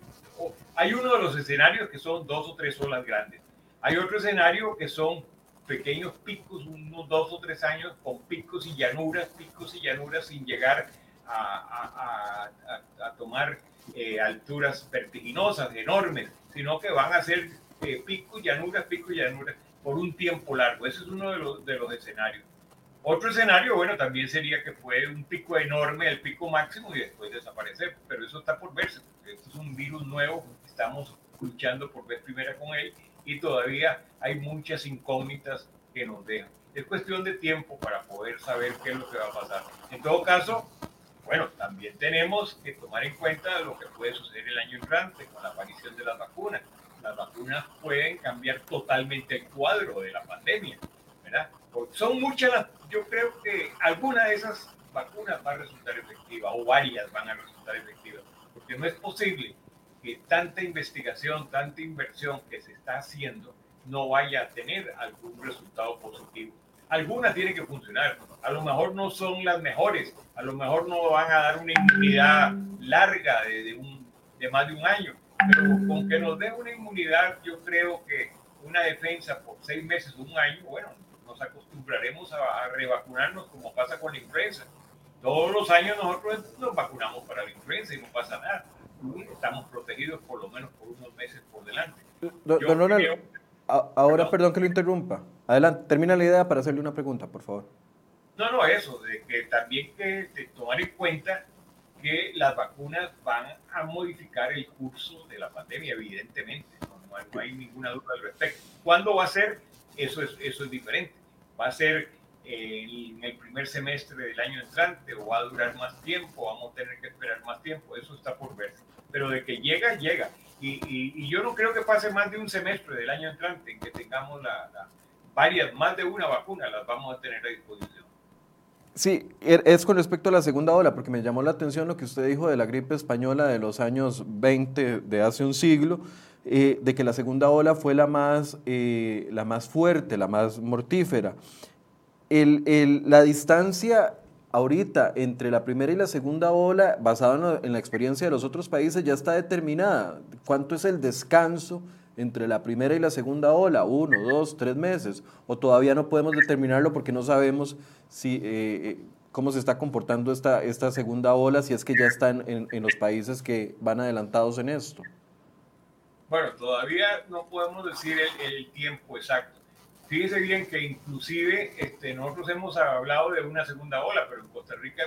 hay uno de los escenarios que son dos o tres olas grandes. Hay otro escenario que son pequeños picos, unos dos o tres años con picos y llanuras, picos y llanuras sin llegar a, a, a tomar eh, alturas vertiginosas, enormes, sino que van a ser eh, picos, llanuras, picos y llanuras por un tiempo largo. Ese es uno de los, de los escenarios. Otro escenario, bueno, también sería que fue un pico enorme, el pico máximo y después desaparecer, pero eso está por verse, esto es un virus nuevo, estamos luchando por vez primera con él y todavía hay muchas incógnitas que nos dejan. Es cuestión de tiempo para poder saber qué es lo que va a pasar. En todo caso, bueno, también tenemos que tomar en cuenta lo que puede suceder el año entrante con la aparición de las vacunas. Las vacunas pueden cambiar totalmente el cuadro de la pandemia, ¿verdad? Porque son muchas las, yo creo que alguna de esas vacunas va a resultar efectiva o varias van a resultar efectivas, porque no es posible que tanta investigación, tanta inversión que se está haciendo no vaya a tener algún resultado positivo algunas tienen que funcionar. A lo mejor no son las mejores, a lo mejor no van a dar una inmunidad larga de, un, de más de un año, pero con que nos den una inmunidad, yo creo que una defensa por seis meses un año, bueno, nos acostumbraremos a, revacunarnos como pasa con la influenza. Todos los años nosotros nos vacunamos para la influenza y no pasa nada. Estamos protegidos por lo menos por unos meses por delante. ahora, perdón que lo interrumpa. Adelante, termina la idea para hacerle una pregunta, por favor. No, no, eso, de que también que tomar en cuenta que las vacunas van a modificar el curso de la pandemia, evidentemente, no, hay ninguna duda al respecto. ¿Cuándo va a ser? Eso es, eso es diferente. ¿Va a ser en el primer semestre del año entrante o va a durar más tiempo? ¿Vamos a tener que esperar más tiempo? Eso está por verse. Pero de que llega, llega. Y, y, yo no creo que pase más de un semestre del año entrante en que tengamos la varias, más de una vacuna las vamos a tener a disposición. Sí, er, es con respecto a la segunda ola, porque me llamó la atención lo que usted dijo de la gripe española de los años 20 de hace un siglo, eh, de que la segunda ola fue la más, eh, la más fuerte, la más mortífera. La distancia ahorita entre la primera y la segunda ola, basada en, la experiencia de los otros países, ya está determinada. ¿Cuánto es el descanso entre la primera y la segunda ola, uno, dos, tres meses, o todavía no podemos determinarlo porque no sabemos eh, eh, cómo se está comportando esta, segunda ola, si es que ya están en, los países que van adelantados en esto. Bueno, todavía no podemos decir el tiempo exacto. Fíjese bien que inclusive este, nosotros hemos hablado de una segunda ola, pero en Costa Rica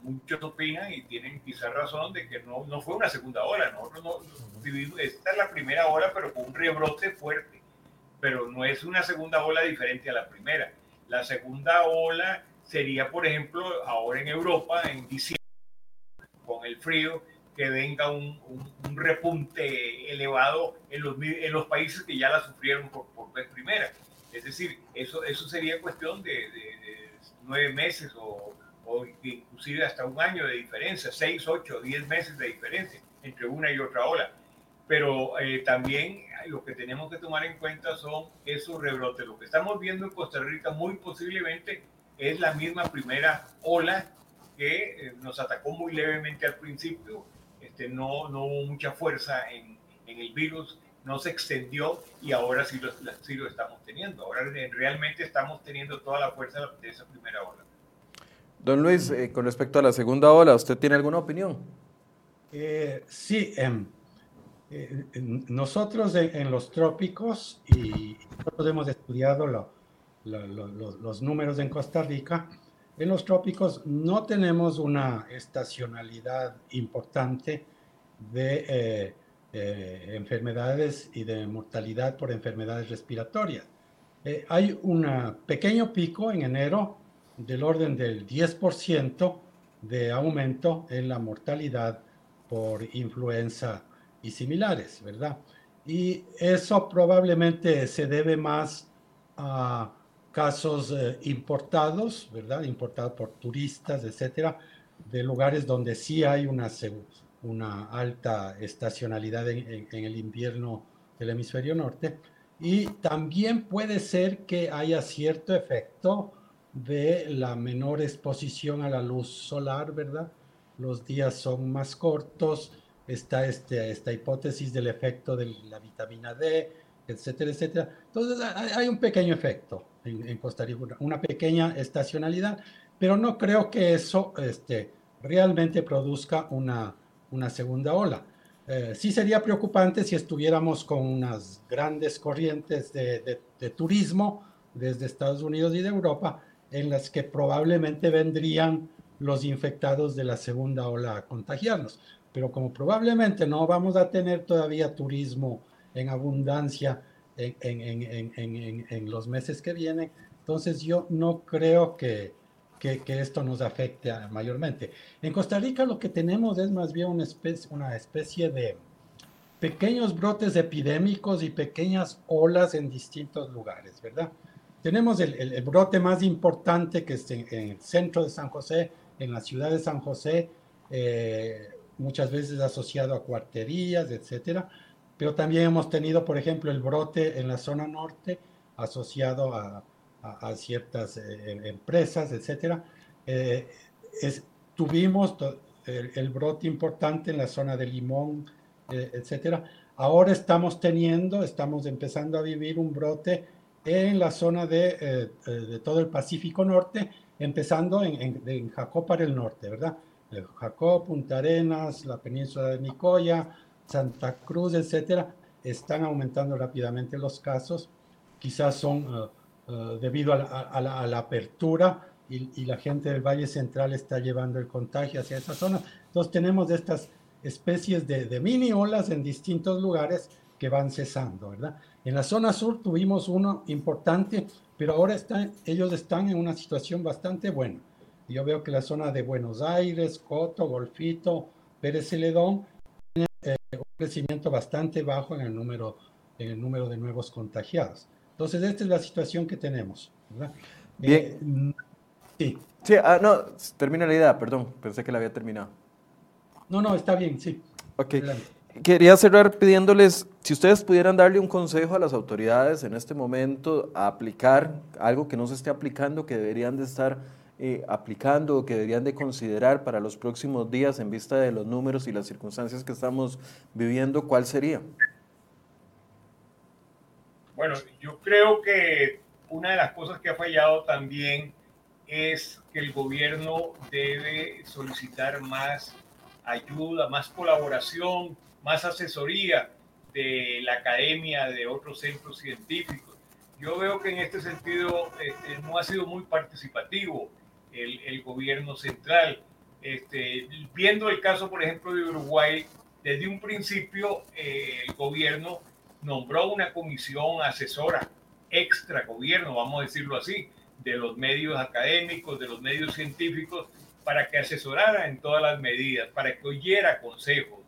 muchos opinan y tienen quizás razón de que no, no fue una segunda ola. Nosotros no, vivimos, esta es la primera ola, pero con un rebrote fuerte. Pero no es una segunda ola diferente a la primera. La segunda ola sería, por ejemplo, ahora en Europa, en diciembre, con el frío, que venga un, un, repunte elevado en los, en los países que ya la sufrieron por, por vez primera. Es decir, eso, eso sería cuestión de, nueve meses o, o, inclusive hasta un año de diferencia, seis, ocho, diez meses de diferencia entre una y otra ola. Pero eh, también lo que tenemos que tomar en cuenta son esos rebrotes. Lo que estamos viendo en Costa Rica muy posiblemente es la misma primera ola que eh, nos atacó muy levemente al principio este, no, no hubo mucha fuerza en, en, el virus, no se extendió y ahora sí lo, sí lo estamos teniendo. Ahora realmente estamos teniendo toda la fuerza de esa primera ola. Don Luis, eh, con respecto a la segunda ola, ¿usted tiene alguna opinión? Eh, sí, em, eh, nosotros en, los trópicos, y nosotros hemos estudiado los números en Costa Rica, en los trópicos no tenemos una estacionalidad importante de eh, enfermedades y de mortalidad por enfermedades respiratorias. Eh, hay un pequeño pico en enero del orden del 10% de aumento en la mortalidad por influenza y similares, ¿verdad? Y eso probablemente se debe más a casos eh, importados, ¿verdad? Importados por turistas, etcétera, de lugares donde sí hay una, una alta estacionalidad en, el invierno del hemisferio norte. Y también puede ser que haya cierto efecto de la menor exposición a la luz solar, ¿verdad? Los días son más cortos, está este, esta hipótesis del efecto de la vitamina D, etcétera, etcétera. Entonces hay un pequeño efecto en, Costa Rica, una pequeña estacionalidad, pero no creo que eso este, realmente produzca una, una segunda ola. Eh, sí sería preocupante si estuviéramos con unas grandes corrientes de, de, turismo desde Estados Unidos y de Europa, en las que probablemente vendrían los infectados de la segunda ola a contagiarnos. Pero como probablemente no vamos a tener todavía turismo en abundancia en, los meses que vienen. Entonces yo no creo que, que, esto nos afecte mayormente. En Costa Rica lo que tenemos es más bien una especie, una especie de pequeños brotes epidémicos y pequeñas olas en distintos lugares, ¿verdad? Tenemos el, brote más importante que es en, el centro de San José, en la ciudad de San José, eh, muchas veces asociado a cuarterías, etcétera pero también hemos tenido, por ejemplo, el brote en la zona norte asociado a, ciertas eh, em, empresas, etcétera. Eh, tuvimos el, brote importante en la zona de Limón, eh, etcétera. Ahora estamos teniendo, estamos empezando a vivir un brote en la zona de, todo el Pacífico Norte, empezando en, en, Jacó para el norte, ¿verdad? Jacó, Punta Arenas, la península de Nicoya, Santa Cruz, etcétera, están aumentando rápidamente los casos. Quizás son uh, debido a la, apertura y, la gente del Valle Central está llevando el contagio hacia esa zona. Entonces tenemos estas especies de, mini olas en distintos lugares que van cesando, ¿verdad? En la zona sur tuvimos uno importante, pero ahora están, ellos están en una situación bastante buena. Yo veo que la zona de Buenos Aires, Coto, Golfito, Pérez Celedón, eh, un crecimiento bastante bajo en el, número, en el número de nuevos contagiados. Entonces, esta es la situación que tenemos. Bien. Eh, sí. Sí, ah, no, termina la idea, perdón, pensé que la había terminado. No, no, está bien, sí. Ok. Quería cerrar pidiéndoles si ustedes pudieran darle un consejo a las autoridades en este momento a aplicar algo que no se esté aplicando, que deberían de estar eh, aplicando o que deberían de considerar para los próximos días en vista de los números y las circunstancias que estamos viviendo, ¿cuál sería? Bueno, yo creo que una de las cosas que ha fallado también es que el gobierno debe solicitar más ayuda, más colaboración, más asesoría de la academia, de otros centros científicos. Yo veo que en este sentido este, no ha sido muy participativo el, gobierno central. Este, viendo el caso, por ejemplo, de Uruguay, desde un principio eh, el gobierno nombró una comisión asesora, extra gobierno, vamos a decirlo así, de los medios académicos, de los medios científicos, para que asesorara en todas las medidas, para que oyera consejos.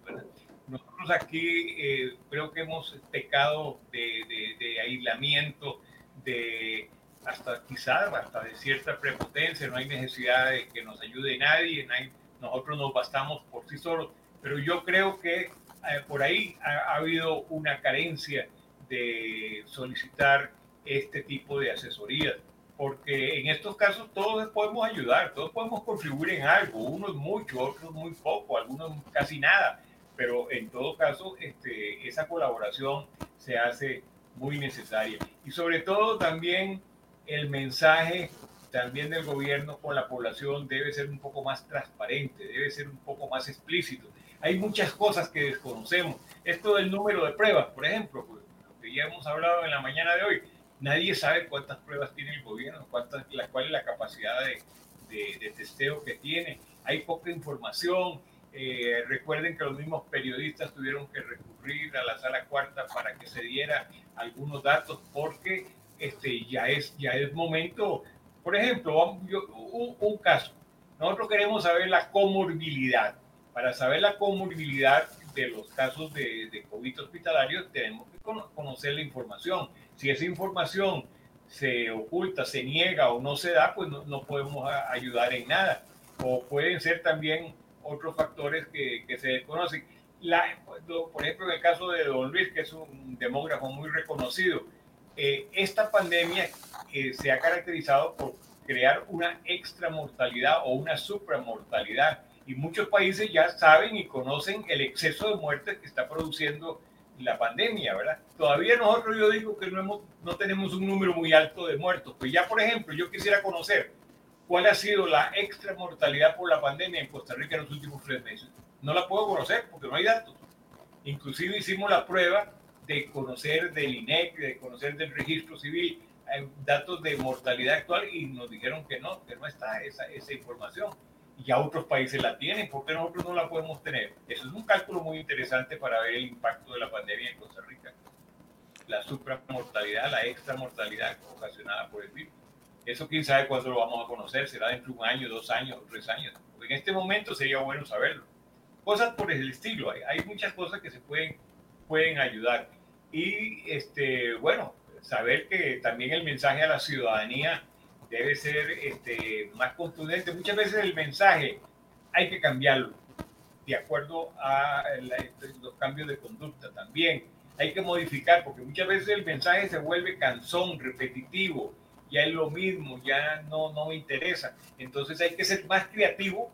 Nosotros aquí eh, creo que hemos pecado de, de, aislamiento, de hasta quizás hasta de cierta prepotencia, no hay necesidad de que nos ayude nadie, nosotros nos bastamos por sí solos, pero yo creo que eh, por ahí ha, ha, habido una carencia de solicitar este tipo de asesorías porque en estos casos todos podemos ayudar, todos podemos contribuir en algo, unos mucho, otros muy poco, algunos casi nada, pero en todo caso este, esa colaboración se hace muy necesaria. Y sobre todo también el mensaje también del gobierno con la población debe ser un poco más transparente, debe ser un poco más explícito. Hay muchas cosas que desconocemos. Esto del número de pruebas, por ejemplo, pues, que ya hemos hablado en la mañana de hoy, Nadie sabe cuántas pruebas tiene el gobierno, cuántas, la, cuál es la capacidad de, de, testeo que tiene. Hay poca información. Eh, recuerden que los mismos periodistas tuvieron que recurrir a la sala cuarta para que se diera algunos datos porque este, ya, es, ya es momento. Por ejemplo, un, un caso. Nosotros queremos saber la comorbilidad. Para saber la comorbilidad de los casos de, de COVID hospitalarios tenemos que conocer la información si esa información se oculta, se niega o no se da, pues no, podemos ayudar en nada. O pueden ser también otros factores que, se desconocen. La, por ejemplo, en el caso de Don Luis, que es un demógrafo muy reconocido, eh, esta pandemia eh, se ha caracterizado por crear una extramortalidad o una supramortalidad. Y muchos países ya saben y conocen el exceso de muertes que está produciendo la pandemia, ¿verdad? Todavía nosotros yo digo que no, hemos, no tenemos un número muy alto de muertos. Pues ya, por ejemplo, yo quisiera conocer cuál ha sido la extra mortalidad por la pandemia en Costa Rica en los últimos tres meses. No la puedo conocer porque no hay datos. Inclusive hicimos la prueba de conocer del INEC, de conocer del registro civil, datos de mortalidad actual y nos dijeron que no, que no está esa, esa información ya otros países la tienen, ¿por qué nosotros no la podemos tener? Eso es un cálculo muy interesante para ver el impacto de la pandemia en Costa Rica. La supramortalidad, la extramortalidad ocasionada por el virus. Eso quién sabe cuándo lo vamos a conocer, será dentro de un año, dos años, tres años. En este momento sería bueno saberlo. Cosas por el estilo, hay, hay muchas cosas que se pueden, pueden ayudar. Y este, bueno, saber que también el mensaje a la ciudadanía debe ser este, más contundente. Muchas veces el mensaje hay que cambiarlo de acuerdo a los cambios de conducta también. Hay que modificar porque muchas veces el mensaje se vuelve cansón, repetitivo, ya es lo mismo, ya no, no me interesa. Entonces hay que ser más creativo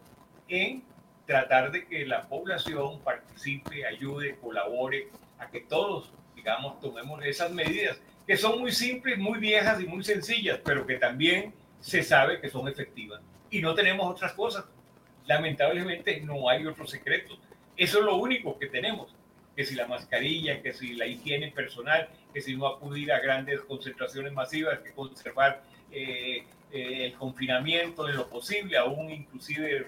en tratar de que la población participe, ayude, colabore, a que todos, digamos, tomemos esas medidas que son muy simples, muy viejas y muy sencillas, pero que también se sabe que son efectivas. Y no tenemos otras cosas. Lamentablemente no hay otros secretos. Eso es lo único que tenemos. Que si la mascarilla, que si la higiene personal, que si no acudir a grandes concentraciones masivas, que conservar eh, eh, el confinamiento en lo posible, aún inclusive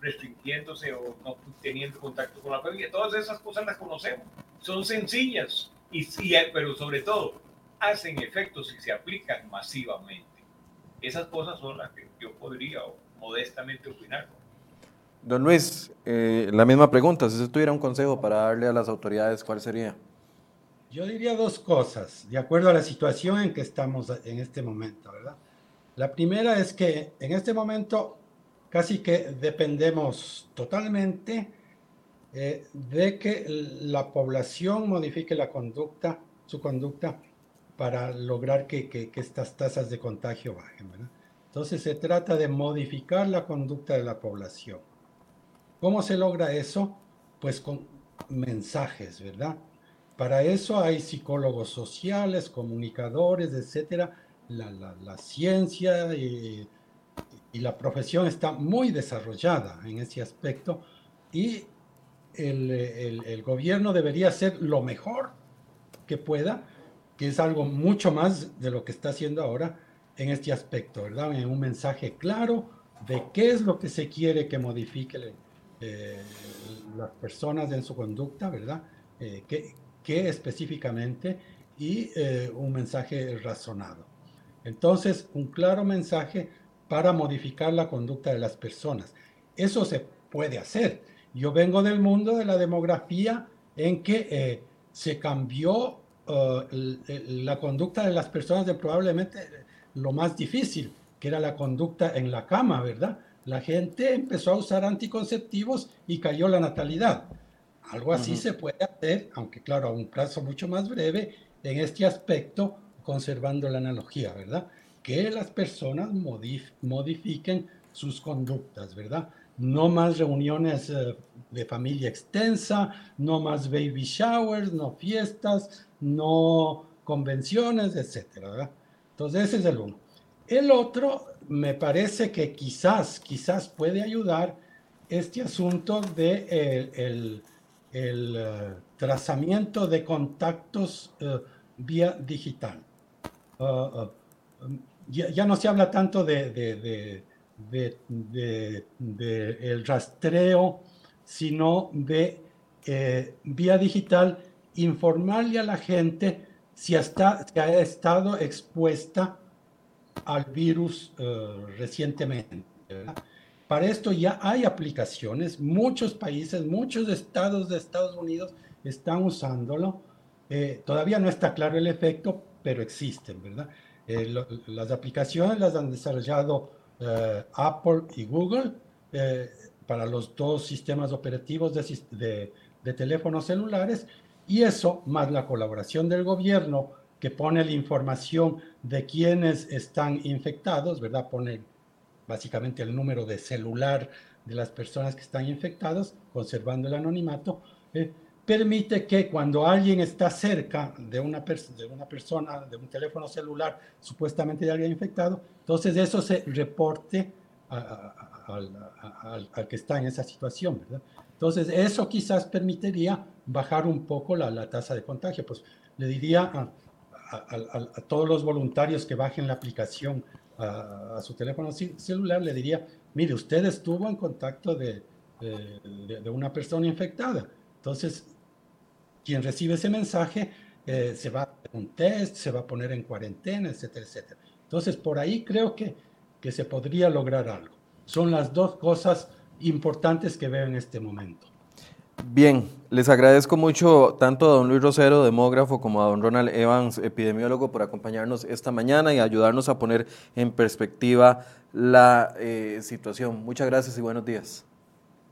restringiéndose o no teniendo contacto con la familia. Todas esas cosas las conocemos. Son sencillas, y, pero sobre todo hacen efecto si se aplican masivamente. Esas cosas son las que yo podría modestamente opinar. Don Luis, eh, la misma pregunta, si usted tuviera un consejo para darle a las autoridades, ¿cuál sería? Yo diría dos cosas, de acuerdo a la situación en que estamos en este momento, ¿verdad? La primera es que en este momento casi que dependemos totalmente eh, de que la población modifique la conducta, su conducta para lograr que, estas tasas de contagio bajen. Entonces se trata de modificar la conducta de la población. ¿Cómo se logra eso? Pues con mensajes, ¿verdad? Para eso hay psicólogos sociales, comunicadores, etcétera. La, ciencia y, la profesión está muy desarrollada en ese aspecto y el, el gobierno debería hacer lo mejor que pueda que es algo mucho más de lo que está haciendo ahora en este aspecto, ¿verdad? En un mensaje claro de qué es lo que se quiere que modifique eh, las personas en su conducta, ¿verdad? Eh, qué, específicamente y eh, un mensaje razonado. Entonces, un claro mensaje para modificar la conducta de las personas. Eso se puede hacer. Yo vengo del mundo de la demografía en que eh, se cambió eh, la conducta de las personas de probablemente lo más difícil, que era la conducta en la cama, ¿verdad? La gente empezó a usar anticonceptivos y cayó la natalidad. Algo así se puede hacer, aunque claro, a un plazo mucho más breve, en este aspecto, conservando la analogía, ¿verdad? Que las personas modifiquen sus conductas, ¿verdad? No más reuniones eh, de familia extensa, no más baby showers, no fiestas, no convenciones, ¿verdad? Entonces ese es el uno. El otro, me parece que quizás, quizás puede ayudar este asunto de el, el, eh, trazamiento de contactos eh, vía digital. Uh, uh, ya, no se habla tanto de, de, el rastreo, sino de eh, vía digital informarle a la gente si, hasta, si ha estado expuesta al virus uh, recientemente. Para esto ya hay aplicaciones, muchos países, muchos estados de Estados Unidos están usándolo. Eh, todavía no está claro el efecto, pero existen, ¿verdad? Eh, las aplicaciones las han desarrollado eh, Apple y Google para los dos sistemas operativos de, teléfonos celulares y eso, más la colaboración del gobierno que pone la información de quienes están infectados, ¿verdad? Pone básicamente el número de celular de las personas que están infectadas, conservando el anonimato permite que cuando alguien está cerca de una, de una persona, de un teléfono celular supuestamente de alguien infectado, entonces eso se reporte al que está en esa situación, ¿verdad? Entonces eso quizás permitiría bajar un poco la, la tasa de contagio. Pues le diría a, todos los voluntarios que bajen la aplicación a, su teléfono celular, le diría, mire, usted estuvo en contacto de, de, de una persona infectada. Entonces, quien recibe ese mensaje eh, se va a hacer un test, se va a poner en cuarentena, etcétera, etcétera. Entonces, por ahí creo que, que se podría lograr algo. Son las dos cosas importantes que veo en este momento. Bien, les agradezco mucho tanto a don Luis Rosero, demógrafo, como a don Ronald Evans, epidemiólogo, por acompañarnos esta mañana y ayudarnos a poner en perspectiva la eh, situación. Muchas gracias y buenos días.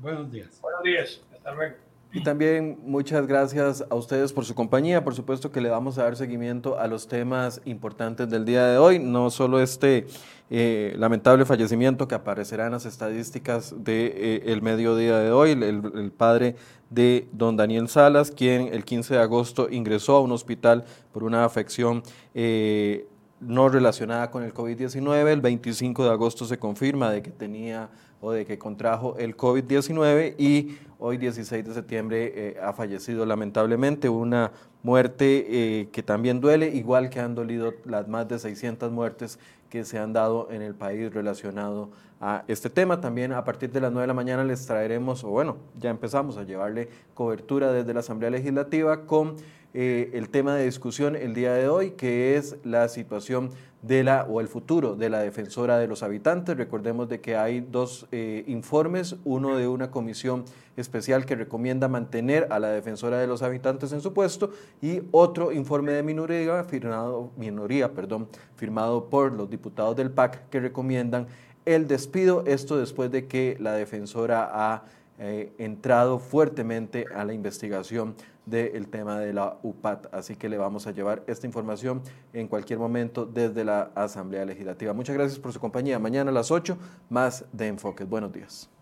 Buenos días. Buenos días. Hasta luego. Y también muchas gracias a ustedes por su compañía. Por supuesto que le vamos a dar seguimiento a los temas importantes del día de hoy, no solo este eh, lamentable fallecimiento que aparecerá en las estadísticas del de, eh, mediodía de hoy, el, padre de don Daniel Salas, quien el 15 de agosto ingresó a un hospital por una afección. Eh, no relacionada con el COVID-19. El 25 de agosto se confirma de que tenía o de que contrajo el COVID-19 y hoy 16 de septiembre eh, ha fallecido lamentablemente, una muerte eh, que también duele, igual que han dolido las más de 600 muertes que se han dado en el país relacionado a este tema. También a partir de las 9 de la mañana les traeremos, o bueno, ya empezamos a llevarle cobertura desde la Asamblea Legislativa con eh, el tema de discusión el día de hoy, que es la situación de la o el futuro de la defensora de los habitantes. Recordemos de que hay dos eh, informes, uno de una comisión especial que recomienda mantener a la defensora de los habitantes en su puesto y otro informe de minoría firmado, minoría, perdón, firmado por los diputados del PAC que recomiendan el despido, esto después de que la defensora ha eh, entrado fuertemente a la investigación del tema de la UPAT. Así que le vamos a llevar esta información en cualquier momento desde la Asamblea Legislativa. Muchas gracias por su compañía. Mañana a las 8, más de Enfoques. Buenos días.